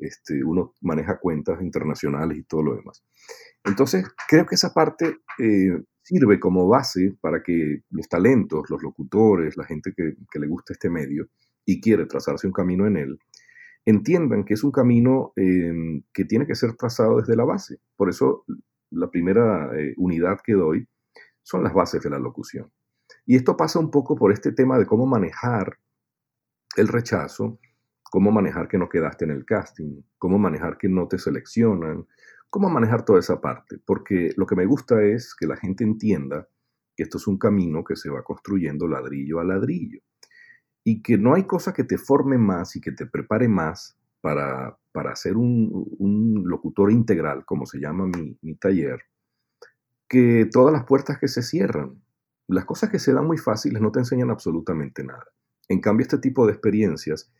este, uno maneja cuentas internacionales y todo lo demás. Entonces, creo que esa parte eh, sirve como base para que los talentos, los locutores, la gente que, que le gusta este medio y quiere trazarse un camino en él, entiendan que es un camino em, que tiene que ser trazado desde la base. Por eso la primera eh, unidad que doy son las bases de la locución. Y esto pasa un poco por este tema de cómo manejar el rechazo, cómo manejar que no quedaste en el casting, cómo manejar que no te seleccionan, cómo manejar toda esa parte. Porque lo que me gusta es que la gente entienda que esto es un camino que se va construyendo ladrillo a ladrillo y que no hay cosa que te forme más y que te prepare más para, para ser un, locutor integral, como se llama mi, taller, que todas las puertas que se cierran. Las cosas que se dan muy fáciles no te enseñan absolutamente nada. En cambio, este tipo de experiencias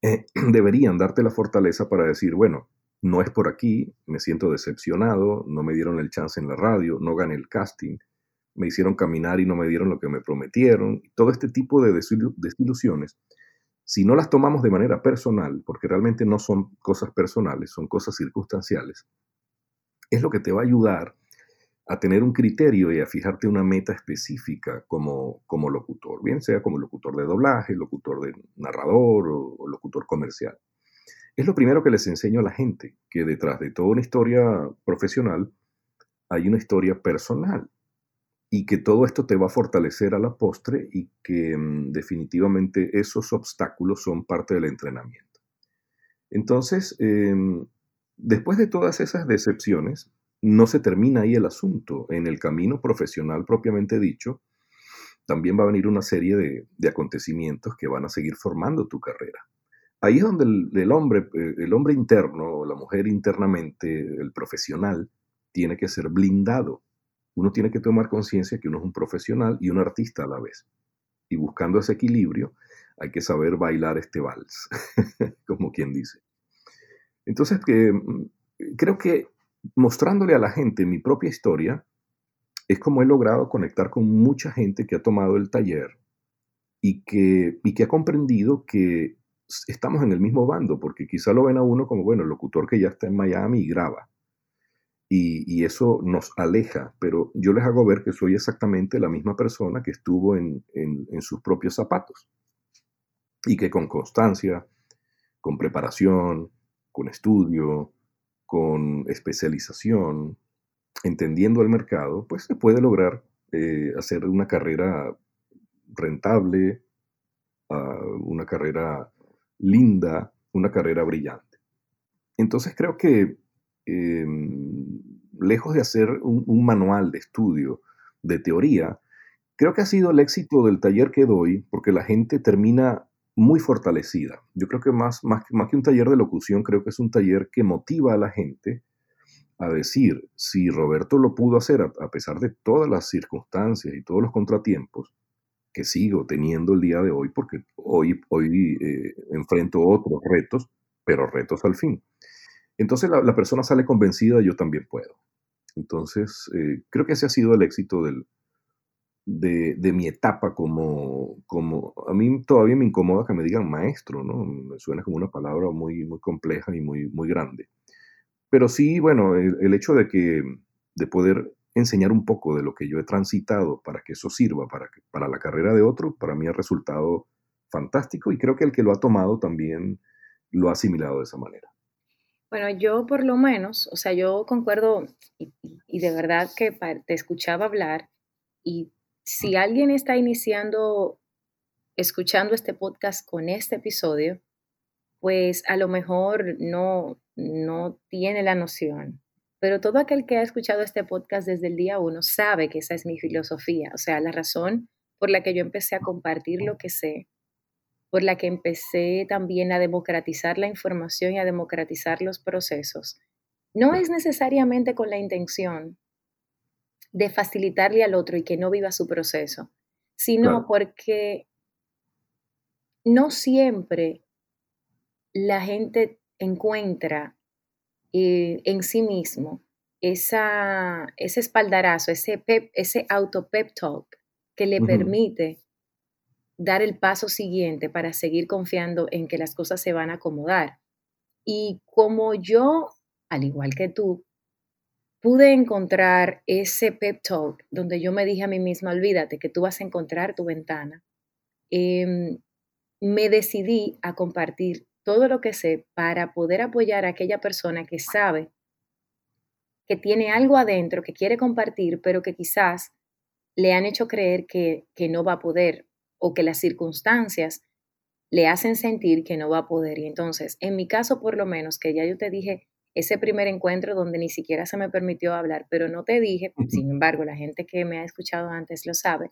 eh, [clears throat] deberían darte la fortaleza para decir, bueno, no es por aquí, me siento decepcionado, no me dieron el chance en la radio, no gané el casting, me hicieron caminar y no me dieron lo que me prometieron, todo este tipo de desilusiones, si no las tomamos de manera personal, porque realmente no son cosas personales, son cosas circunstanciales, es lo que te va a ayudar a tener un criterio y a fijarte una meta específica como, como locutor, bien sea como locutor de doblaje, locutor de narrador o, o locutor comercial. Es lo primero que les enseño a la gente, que detrás de toda una historia profesional hay una historia personal y que todo esto te va a fortalecer a la postre y que mm, definitivamente esos obstáculos son parte del entrenamiento. Entonces, em, después de todas esas decepciones, no se termina ahí el asunto. En el camino profesional propiamente dicho, también va a venir una serie de, acontecimientos que van a seguir formando tu carrera. Ahí es donde el, hombre, eh, el hombre interno, la mujer internamente, el profesional, tiene que ser blindado uno tiene que tomar conciencia que uno es un profesional y un artista a la vez. Y buscando ese equilibrio, hay que saber bailar este vals, [laughs] como quien dice. Entonces, que, mm, creo que mostrándole a la gente mi propia historia, es como he logrado conectar con mucha gente que ha tomado el taller y que, y que ha comprendido que estamos en el mismo bando, porque quizá lo ven a uno como, bueno, el locutor que ya está en Miami y graba y, eso nos aleja, pero yo les hago ver que soy exactamente la misma persona que estuvo en, sus propios zapatos y que con constancia, con preparación, con estudio, con especialización, entendiendo el mercado, pues se puede lograr eh, hacer una carrera rentable, ah, una carrera linda, una carrera brillante. Entonces creo que Em, lejos de hacer un, manual de estudio, de teoría, creo que ha sido el éxito del taller que doy porque la gente termina muy fortalecida. Yo creo que más, más, que un taller de locución, creo que es un taller que motiva a la gente a decir, si Roberto lo pudo hacer a, pesar de todas las circunstancias y todos los contratiempos que sigo teniendo el día de hoy, porque hoy, hoy eh, enfrento otros retos, pero retos al fin. Entonces la, persona sale convencida, yo también puedo. Entonces, eh, creo que ese ha sido el éxito del, de, mi etapa como, como... A mí todavía me incomoda que me digan maestro, ¿no? Me suena como una palabra muy, muy compleja y muy, muy grande. Pero sí, bueno, el, hecho de que de poder enseñar un poco de lo que yo he transitado para que eso sirva para, para la carrera de otro, para mí ha resultado fantástico y creo que el que lo ha tomado también lo ha asimilado de esa manera. Bueno, yo por lo menos, o sea, yo concuerdo y, de verdad que te escuchaba hablar y si alguien está iniciando, escuchando este podcast con este episodio, pues a lo mejor no, no tiene la noción. Pero todo aquel que ha escuchado este podcast desde el día uno sabe que esa es mi filosofía. O sea, la razón por la que yo empecé a compartir lo que sé por la que empecé también a democratizar la información y a democratizar los procesos, no es necesariamente con la intención de facilitarle al otro y que no viva su proceso, sino porque no siempre la gente encuentra eh, en sí mismo esa, ese espaldarazo, ese, ese auto pep talk que le permite dar el paso siguiente para seguir confiando en que las cosas se van a acomodar. Y como yo, al igual que tú, pude encontrar ese pep talk donde yo me dije a mí misma, olvídate que tú vas a encontrar tu ventana, em, me decidí a compartir todo lo que sé para poder apoyar a aquella persona que sabe que tiene algo adentro que quiere compartir, pero que quizás le han hecho creer que, que no va a poder o que las circunstancias le hacen sentir que no va a poder. Y entonces, en mi caso por lo menos, que ya yo te dije ese primer encuentro donde ni siquiera se me permitió hablar, pero no te dije, sin embargo, la gente que me ha escuchado antes lo sabe,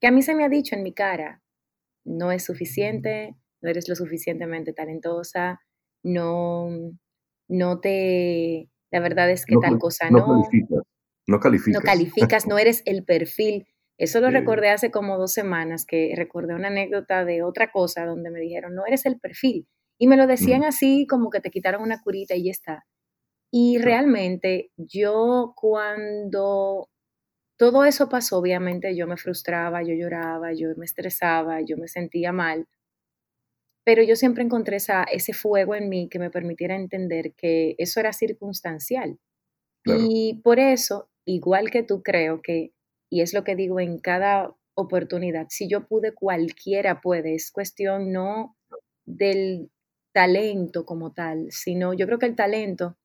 que a mí se me ha dicho en mi cara, no es suficiente, no eres lo suficientemente talentosa, no, no te, la verdad es que tal cosa no. No calificas. No calificas. No calificas, no eres el perfil. Eso lo recordé hace como dos semanas, que recordé una anécdota de otra cosa donde me dijeron, no eres el perfil. Y me lo decían así como que te quitaron una curita y ya está. Y realmente yo cuando todo eso pasó, obviamente yo me frustraba, yo lloraba, yo me estresaba, yo me sentía mal, pero yo siempre encontré esa, ese fuego en mí que me permitiera entender que eso era circunstancial. Y por eso, igual que tú creo que, y es lo que digo en cada oportunidad, si yo pude, cualquiera puede, es cuestión no del talento como tal, sino yo creo que el talento,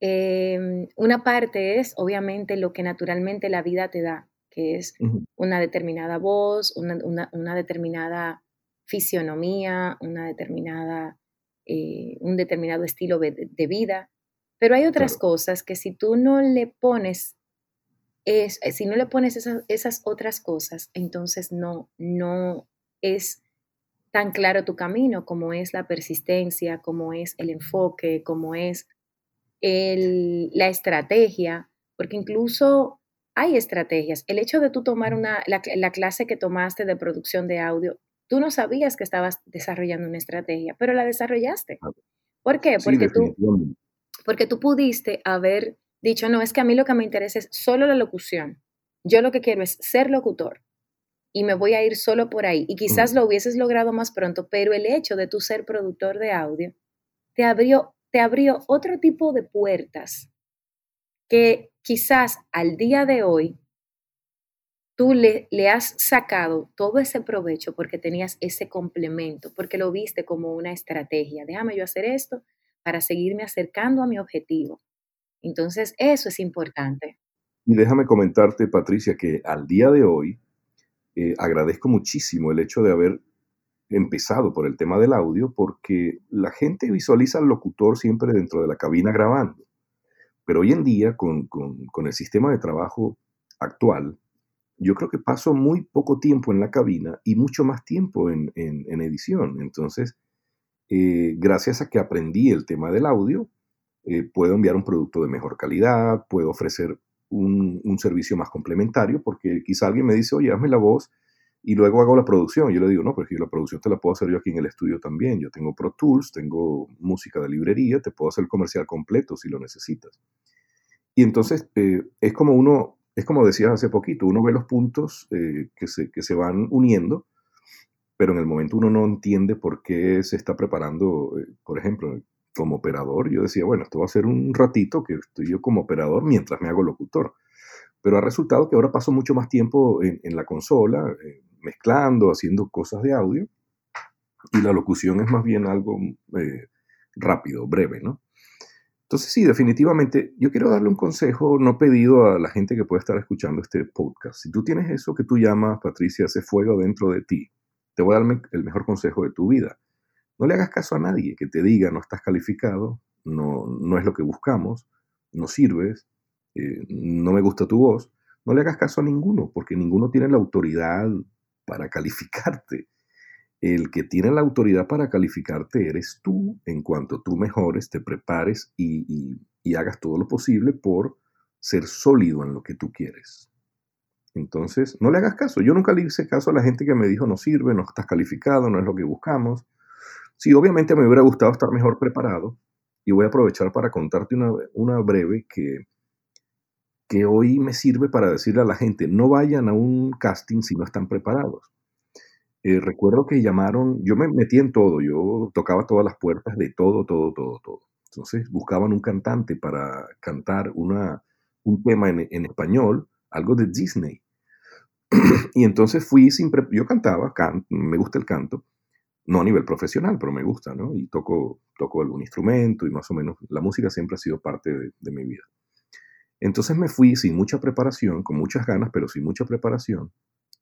em, una parte es obviamente lo que naturalmente la vida te da, que es una determinada voz, una, determinada fisionomía, una determinada, eh, un determinado estilo de, vida. Pero hay otras cosas que si tú no le pones, es, si no le pones esas, esas otras cosas, entonces no, no es tan claro tu camino como es la persistencia, como es el enfoque, como es la estrategia, porque incluso hay estrategias. El hecho de tú tomar una, la, clase que tomaste de producción de audio, tú no sabías que estabas desarrollando una estrategia, pero la desarrollaste. ¿Por qué? Porque, tú, porque tú pudiste haber dicho, no, es que a mí lo que me interesa es solo la locución. Yo lo que quiero es ser locutor y me voy a ir solo por ahí. Y quizás lo hubieses logrado más pronto, pero el hecho de tú ser productor de audio te abrió, te abrió otro tipo de puertas que quizás al día de hoy tú le, le has sacado todo ese provecho porque tenías ese complemento, porque lo viste como una estrategia. Déjame yo hacer esto para seguirme acercando a mi objetivo. Entonces, eso es importante. Y déjame comentarte, Patricia, que al día de hoy, eh, agradezco muchísimo el hecho de haber empezado por el tema del audio, porque la gente visualiza al locutor siempre dentro de la cabina grabando. Pero hoy en día, con, el sistema de trabajo actual, yo creo que paso muy poco tiempo en la cabina y mucho más tiempo en, edición. Entonces, eh, gracias a que aprendí el tema del audio, eh, puedo enviar un producto de mejor calidad, puedo ofrecer un, servicio más complementario, porque quizá alguien me dice, oye, hazme la voz y luego hago la producción. Yo le digo, no, pero la producción te la puedo hacer yo aquí en el estudio también. Yo tengo Pro Tools, tengo música de librería, te puedo hacer el comercial completo si lo necesitas. Y entonces eh, es como uno, es como decías hace poquito, uno ve los puntos eh, que, se, que se van uniendo, pero en el momento uno no entiende por qué se está preparando, eh, por ejemplo, como operador, yo decía, bueno, esto va a ser un ratito que estoy yo como operador mientras me hago locutor. Pero ha resultado que ahora paso mucho más tiempo en, la consola, eh, mezclando, haciendo cosas de audio, y la locución es más bien algo eh, rápido, breve, ¿no? Entonces sí, definitivamente, yo quiero darle un consejo no pedido a la gente que puede estar escuchando este podcast. Si tú tienes eso que tú llamas, Patricia, ese fuego dentro de ti, te voy a dar el mejor consejo de tu vida no le hagas caso a nadie que te diga no estás calificado, no, no es lo que buscamos, no sirves, eh, no me gusta tu voz. No le hagas caso a ninguno, porque ninguno tiene la autoridad para calificarte. El que tiene la autoridad para calificarte eres tú en cuanto tú mejores, te prepares y, y hagas todo lo posible por ser sólido en lo que tú quieres. Entonces, no le hagas caso. Yo nunca le hice caso a la gente que me dijo no sirve, no estás calificado, no es lo que buscamos. Sí, obviamente me hubiera gustado estar mejor preparado y voy a aprovechar para contarte una, breve que, que hoy me sirve para decirle a la gente, no vayan a un casting si no están preparados. Eh, recuerdo que llamaron, yo me metí en todo, yo tocaba todas las puertas de todo, todo, todo, todo. Entonces buscaban un cantante para cantar una, un tema en, español algo de Disney. [clears throat] y entonces fui sin... yo cantaba, me gusta el canto, no a nivel profesional, pero me gusta, ¿no? Y toco, toco algún instrumento y más o menos la música siempre ha sido parte de, mi vida. Entonces me fui sin mucha preparación, con muchas ganas, pero sin mucha preparación.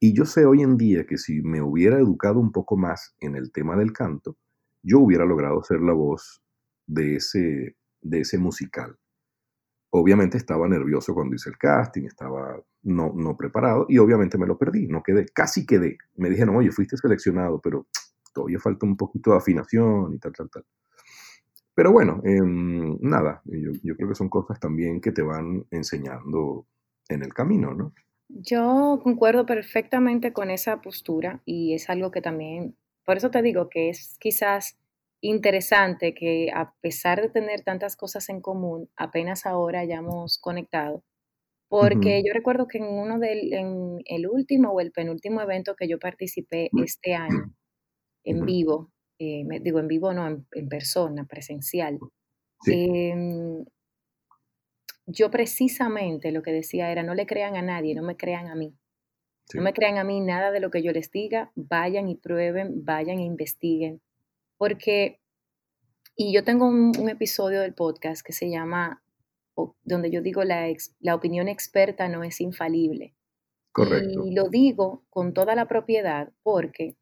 Y yo sé hoy en día que si me hubiera educado un poco más en el tema del canto, yo hubiera logrado ser la voz de ese, de ese musical. Obviamente estaba nervioso cuando hice el casting, estaba no, no preparado y obviamente me lo perdí, no quedé, casi quedé. Me dijeron, oye, fuiste seleccionado, pero todavía falta un poquito de afinación y tal, tal, tal. Pero bueno, em, nada, yo, yo, creo que son cosas también que te van enseñando en el camino, ¿no? Yo concuerdo perfectamente con esa postura y es algo que también, por eso te digo que es quizás interesante que a pesar de tener tantas cosas en común, apenas ahora hayamos conectado. Porque yo recuerdo que en uno del, en el último o el penúltimo evento que yo participé este año, en vivo, eh, digo en vivo, no, en, persona, presencial, em, yo precisamente lo que decía era, no le crean a nadie, no me crean a mí. No me crean a mí nada de lo que yo les diga, vayan y prueben, vayan e investiguen porque, y yo tengo un, episodio del podcast que se llama, donde yo digo la, la opinión experta no es infalible. Correcto. Y lo digo con toda la propiedad porque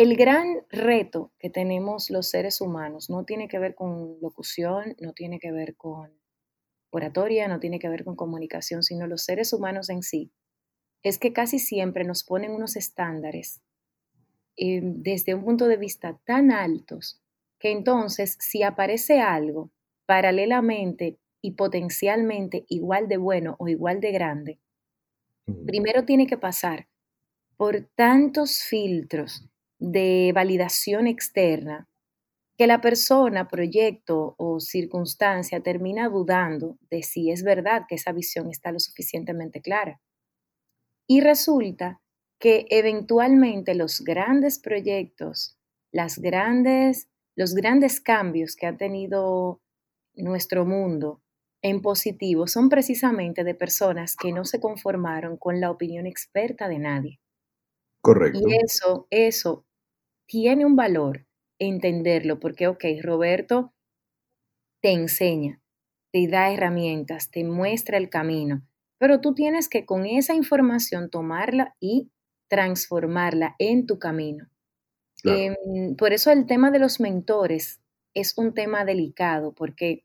el gran reto que tenemos los seres humanos no tiene que ver con locución, no tiene que ver con oratoria, no tiene que ver con comunicación, sino los seres humanos en sí, es que casi siempre nos ponen unos estándares eh, desde un punto de vista tan altos que entonces si aparece algo paralelamente y potencialmente igual de bueno o igual de grande, primero tiene que pasar por tantos filtros de validación externa que la persona, proyecto o circunstancia termina dudando de si es verdad que esa visión está lo suficientemente clara. Y resulta que eventualmente los grandes proyectos, las grandes, los grandes cambios que ha tenido nuestro mundo en positivo son precisamente de personas que no se conformaron con la opinión experta de nadie. Correcto. Y eso, eso tiene un valor entenderlo, porque, ok, Roberto te enseña, te da herramientas, te muestra el camino, pero tú tienes que con esa información tomarla y transformarla en tu camino. Em, por eso el tema de los mentores es un tema delicado, porque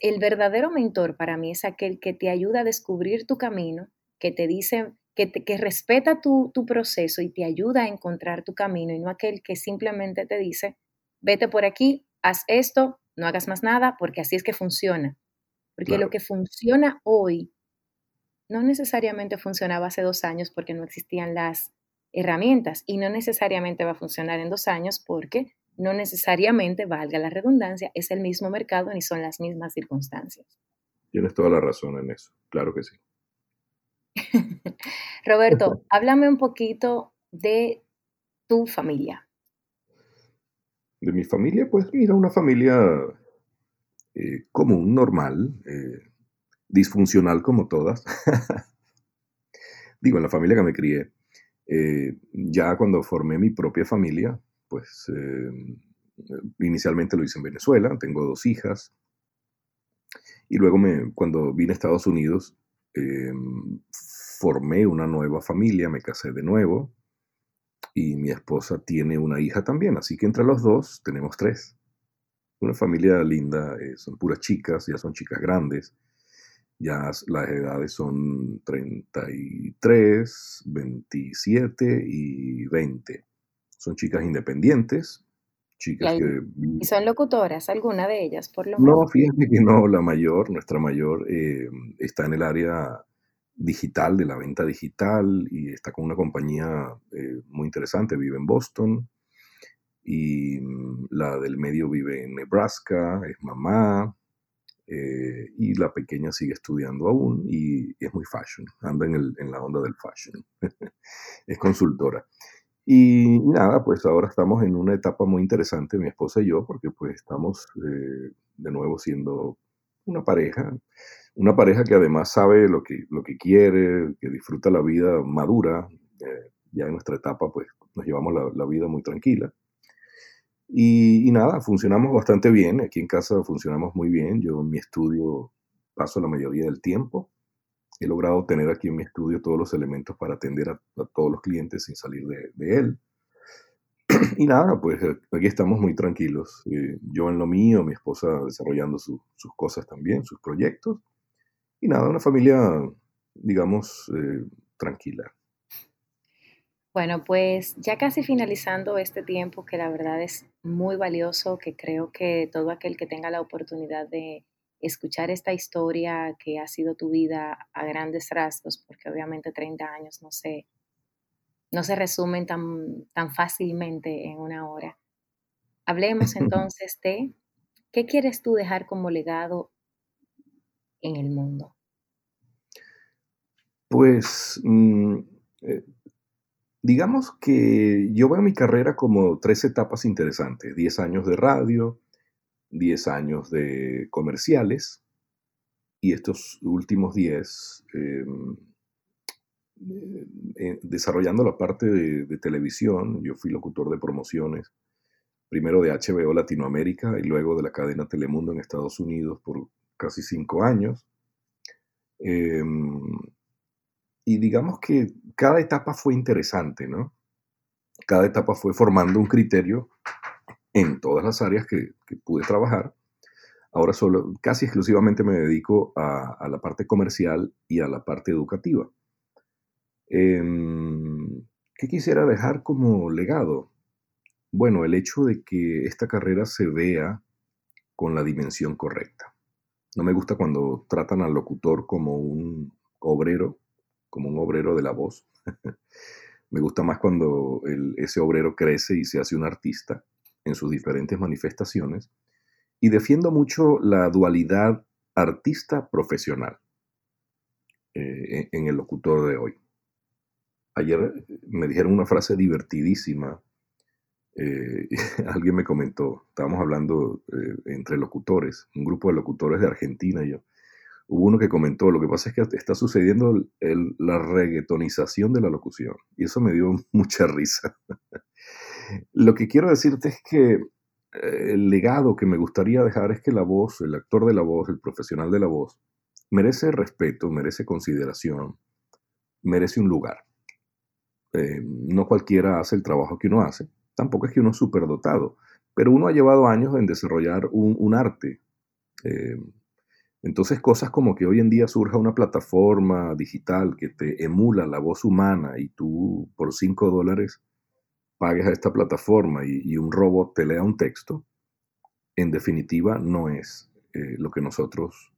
el verdadero mentor para mí es aquel que te ayuda a descubrir tu camino, que te dice, que, que respeta tu, tu proceso y te ayuda a encontrar tu camino, y no aquel que simplemente te dice, vete por aquí, haz esto, no hagas más nada, porque así es que funciona. Porque lo que funciona hoy no necesariamente funcionaba hace dos años porque no existían las herramientas y no necesariamente va a funcionar en dos años porque no necesariamente, valga la redundancia, es el mismo mercado ni son las mismas circunstancias. Tienes toda la razón en eso, claro que sí. [laughs] Roberto, háblame un poquito de tu familia. De mi familia, pues mira, una familia eh, común, normal, eh, disfuncional como todas. [laughs] Digo, en la familia que me crié. Eh, ya cuando formé mi propia familia, pues inicialmente lo hice en Venezuela, tengo dos hijas. Y luego me, cuando vine a Estados Unidos, formé una nueva familia, me casé de nuevo y mi esposa tiene una hija también, así que entre los dos tenemos tres. Una familia linda, son puras chicas, ya son chicas grandes Ya las edades son 33, 27 y 20. Son chicas independientes, chicas que... ¿Y son locutoras, alguna de ellas, por lo menos? No, fíjate que no, la mayor, nuestra mayor, eh, está en el área digital, de la venta digital, y está con una compañía eh, muy interesante, vive en Boston, y mm, la del medio vive en Nebraska, es mamá, eh, y la pequeña sigue estudiando aún y, es muy fashion, anda en, la onda del fashion, [laughs] es consultora. Y nada, pues ahora estamos en una etapa muy interesante, mi esposa y yo, porque pues estamos eh, de nuevo siendo una pareja, una pareja que además sabe lo que, lo que quiere, que disfruta la vida madura, eh, ya en nuestra etapa pues nos llevamos la, vida muy tranquila. Y, y, nada, funcionamos bastante bien, aquí en casa funcionamos muy bien, yo en mi estudio paso la mayoría del tiempo, he logrado tener aquí en mi estudio todos los elementos para atender a, todos los clientes sin salir de, él. [clears throat] Y nada, pues eh, aquí estamos muy tranquilos. Eh, yo en lo mío, mi esposa desarrollando sus cosas también, sus proyectos. Y nada, una familia, digamos, eh, tranquila. Bueno, pues ya casi finalizando este tiempo que la verdad es muy valioso, que creo que todo aquel que tenga la oportunidad de escuchar esta historia que ha sido tu vida a grandes rasgos, porque obviamente 30 años no se, no se resumen tan, tan fácilmente en una hora. Hablemos [laughs] entonces de qué quieres tú dejar como legado en el mundo. Pues mm, eh, digamos que yo veo mi carrera como tres etapas interesantes. 10 años de radio, 10 años de comerciales y estos últimos 10 em, eh, eh, desarrollando la parte de, televisión. Yo fui locutor de promociones, primero de HBO Latinoamérica y luego de la cadena Telemundo en Estados Unidos por casi cinco años. Em, y digamos que cada etapa fue interesante, ¿no? Cada etapa fue formando un criterio en todas las áreas que, pude trabajar. Ahora solo, casi exclusivamente me dedico a, la parte comercial y a la parte educativa. Em, ¿Qué quisiera dejar como legado? Bueno, el hecho de que esta carrera se vea con la dimensión correcta. No me gusta cuando tratan al locutor como un obrero, como un obrero de la voz. [laughs] me gusta más cuando ese obrero crece y se hace un artista en sus diferentes manifestaciones y defiendo mucho la dualidad artista-profesional eh, en el locutor de hoy. Ayer me dijeron una frase divertidísima. Eh, [laughs] alguien me comentó, estábamos hablando eh, entre locutores, un grupo de locutores de Argentina y yo. Hubo uno que comentó, lo que pasa es que está sucediendo la reggaetonización de la locución. Y eso me dio [laughs] mucha risa. Lo que quiero decirte es que eh, el legado que me gustaría dejar es que la voz, el actor de la voz, el profesional de la voz, merece respeto, merece consideración, merece un lugar. Eh, no cualquiera hace el trabajo que uno hace, tampoco es que uno es superdotado, pero uno ha llevado años en desarrollar un, arte. Eh, entonces cosas como que hoy en día surja una plataforma digital que te emula la voz humana y tú por 5 dólares pagues a esta plataforma y, un robot te lea un texto, en definitiva no es eh, lo que nosotros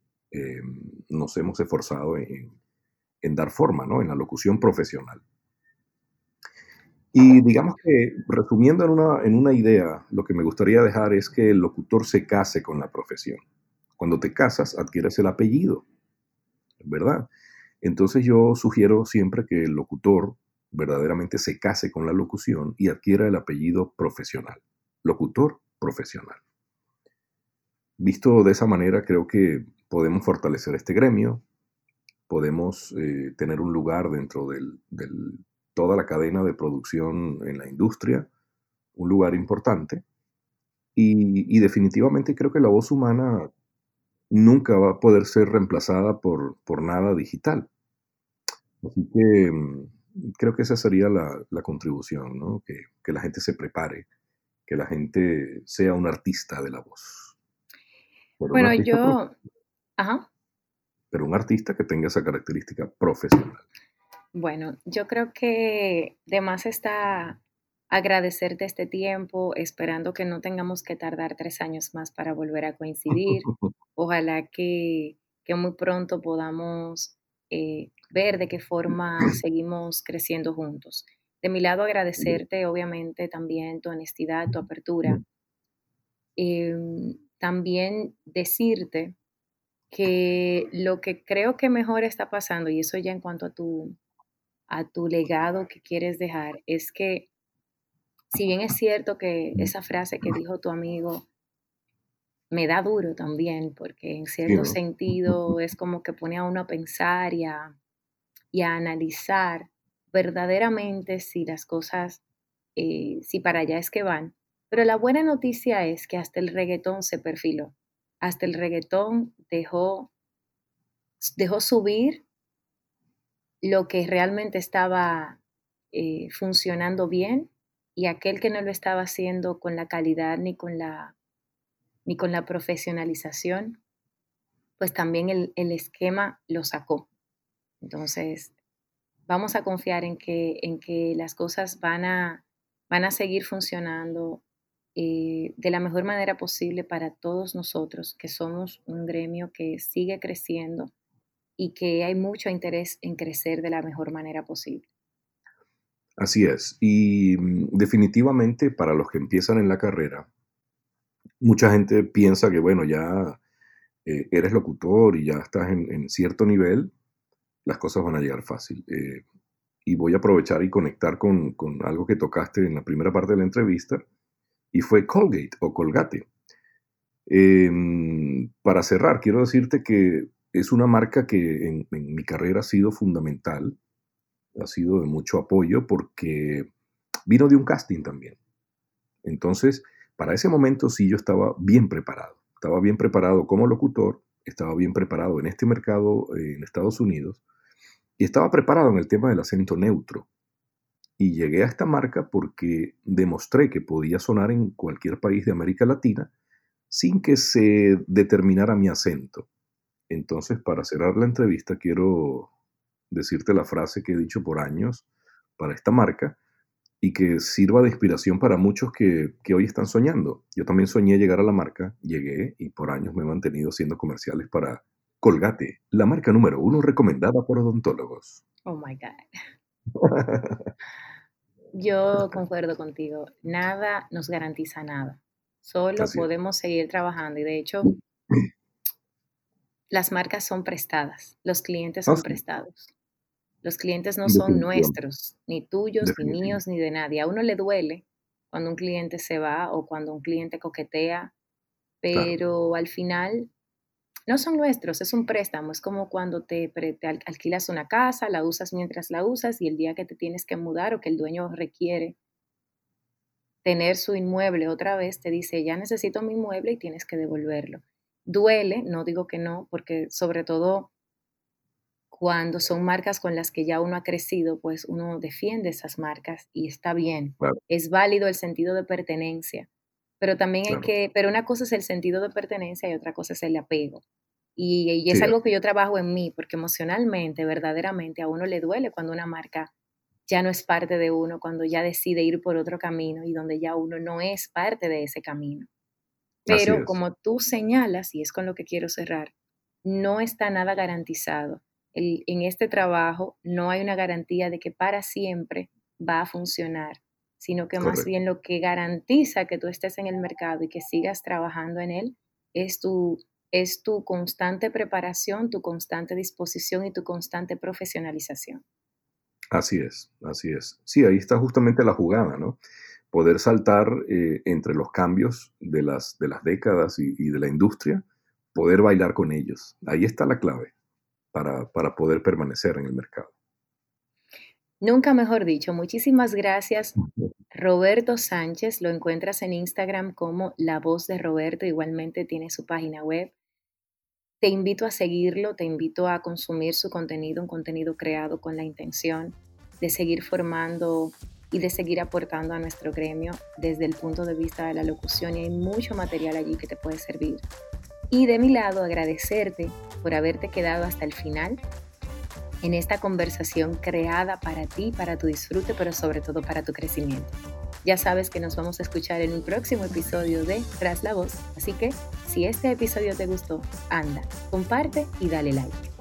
nos hemos esforzado en, dar forma, ¿no? En la locución profesional. Y digamos que, resumiendo en una, en una idea, lo que me gustaría dejar es que el locutor se case con la profesión. Cuando te casas, adquieres el apellido, ¿verdad? Entonces yo sugiero siempre que el locutor verdaderamente se case con la locución y adquiera el apellido profesional, locutor profesional. Visto de esa manera, creo que podemos fortalecer este gremio, podemos eh, tener un lugar dentro de toda la cadena de producción en la industria, un lugar importante, y, definitivamente creo que la voz humana nunca va a poder ser reemplazada por, por nada digital. Así que mm, creo que esa sería la, contribución, ¿no? Que, la gente se prepare, que la gente sea un artista de la voz. bueno, yo... Ajá. pero un artista que tenga esa característica profesional. Bueno, yo creo que de más está agradecerte este tiempo, esperando que no tengamos que tardar tres años más para volver a coincidir. [laughs] Ojalá que, muy pronto podamos eh, ver de qué forma [clears throat] seguimos creciendo juntos. De mi lado, agradecerte, obviamente, también tu honestidad, tu apertura. Em, también decirte que lo que creo que mejor está pasando, y eso ya en cuanto a tu, a tu legado que quieres dejar, es que si bien es cierto que esa frase que dijo tu amigo me da duro también, porque en cierto sentido es como que pone a uno a pensar y a, analizar verdaderamente si las cosas, eh, si para allá es que van. Pero la buena noticia es que hasta el reggaetón se perfiló, hasta el reggaetón dejó, dejó subir lo que realmente estaba eh, funcionando bien y aquel que no lo estaba haciendo con la calidad ni con la, ni con la profesionalización, pues también el, esquema lo sacó. Entonces, vamos a confiar en que, en que las cosas van a, van a seguir funcionando eh, de la mejor manera posible para todos nosotros, que somos un gremio que sigue creciendo y que hay mucho interés en crecer de la mejor manera posible. Así es. Y mm, definitivamente para los que empiezan en la carrera, mucha gente piensa que, bueno, ya eh, eres locutor y ya estás en, cierto nivel, las cosas van a llegar fácil. Eh, y voy a aprovechar y conectar con, algo que tocaste en la primera parte de la entrevista, y fue Colgate o Colgate. Em, para cerrar, quiero decirte que es una marca que en mi carrera ha sido fundamental ha sido de mucho apoyo porque vino de un casting también. Entonces, para ese momento sí yo estaba bien preparado. Estaba bien preparado como locutor, estaba bien preparado en este mercado eh, en Estados Unidos y estaba preparado en el tema del acento neutro. Y llegué a esta marca porque demostré que podía sonar en cualquier país de América Latina sin que se determinara mi acento. Entonces, para cerrar la entrevista, quiero decirte la frase que he dicho por años para esta marca y que sirva de inspiración para muchos que, hoy están soñando. Yo también soñé llegar a la marca, llegué y por años me he mantenido haciendo comerciales para Colgate, la marca número uno recomendada por odontólogos. Oh my God. Yo concuerdo contigo. Nada nos garantiza nada. Solo podemos seguir trabajando y de hecho [laughs] las marcas son prestadas, los clientes son prestados. Los clientes no son nuestros, ni tuyos, ni míos, ni de nadie. A uno le duele cuando un cliente se va o cuando un cliente coquetea, pero al final no son nuestros, es un préstamo. Es como cuando te, alquilas una casa, la usas mientras la usas y el día que te tienes que mudar o que el dueño requiere tener su inmueble otra vez, te dice, ya necesito mi inmueble y tienes que devolverlo. Duele, no digo que no, porque sobre todo cuando son marcas con las que ya uno ha crecido, pues uno defiende esas marcas y está bien. Es válido el sentido de pertenencia, pero también hay que, pero una cosa es el sentido de pertenencia y otra cosa es el apego. Y, es algo que yo trabajo en mí, porque emocionalmente, verdaderamente, a uno le duele cuando una marca ya no es parte de uno, cuando ya decide ir por otro camino y donde ya uno no es parte de ese camino. Pero como tú señalas, y es con lo que quiero cerrar, no está nada garantizado en este trabajo no hay una garantía de que para siempre va a funcionar, sino que más bien lo que garantiza que tú estés en el mercado y que sigas trabajando en él es tu, es tu constante preparación, tu constante disposición y tu constante profesionalización. Así es, así es. Sí, ahí está justamente la jugada, ¿no? Poder saltar eh, entre los cambios de las, de las décadas y de la industria, poder bailar con ellos. Ahí está la clave para, poder permanecer en el mercado. Nunca mejor dicho, muchísimas gracias. Roberto Sánchez, lo encuentras en Instagram como La Voz de Roberto, igualmente tiene su página web. Te invito a seguirlo, te invito a consumir su contenido, un contenido creado con la intención de seguir formando y de seguir aportando a nuestro gremio desde el punto de vista de la locución y hay mucho material allí que te puede servir. Y de mi lado, agradecerte por haberte quedado hasta el final en esta conversación creada para ti, para tu disfrute, pero sobre todo para tu crecimiento. Ya sabes que nos vamos a escuchar en un próximo episodio de Tras la Voz, así que si este episodio te gustó, anda, comparte y dale like.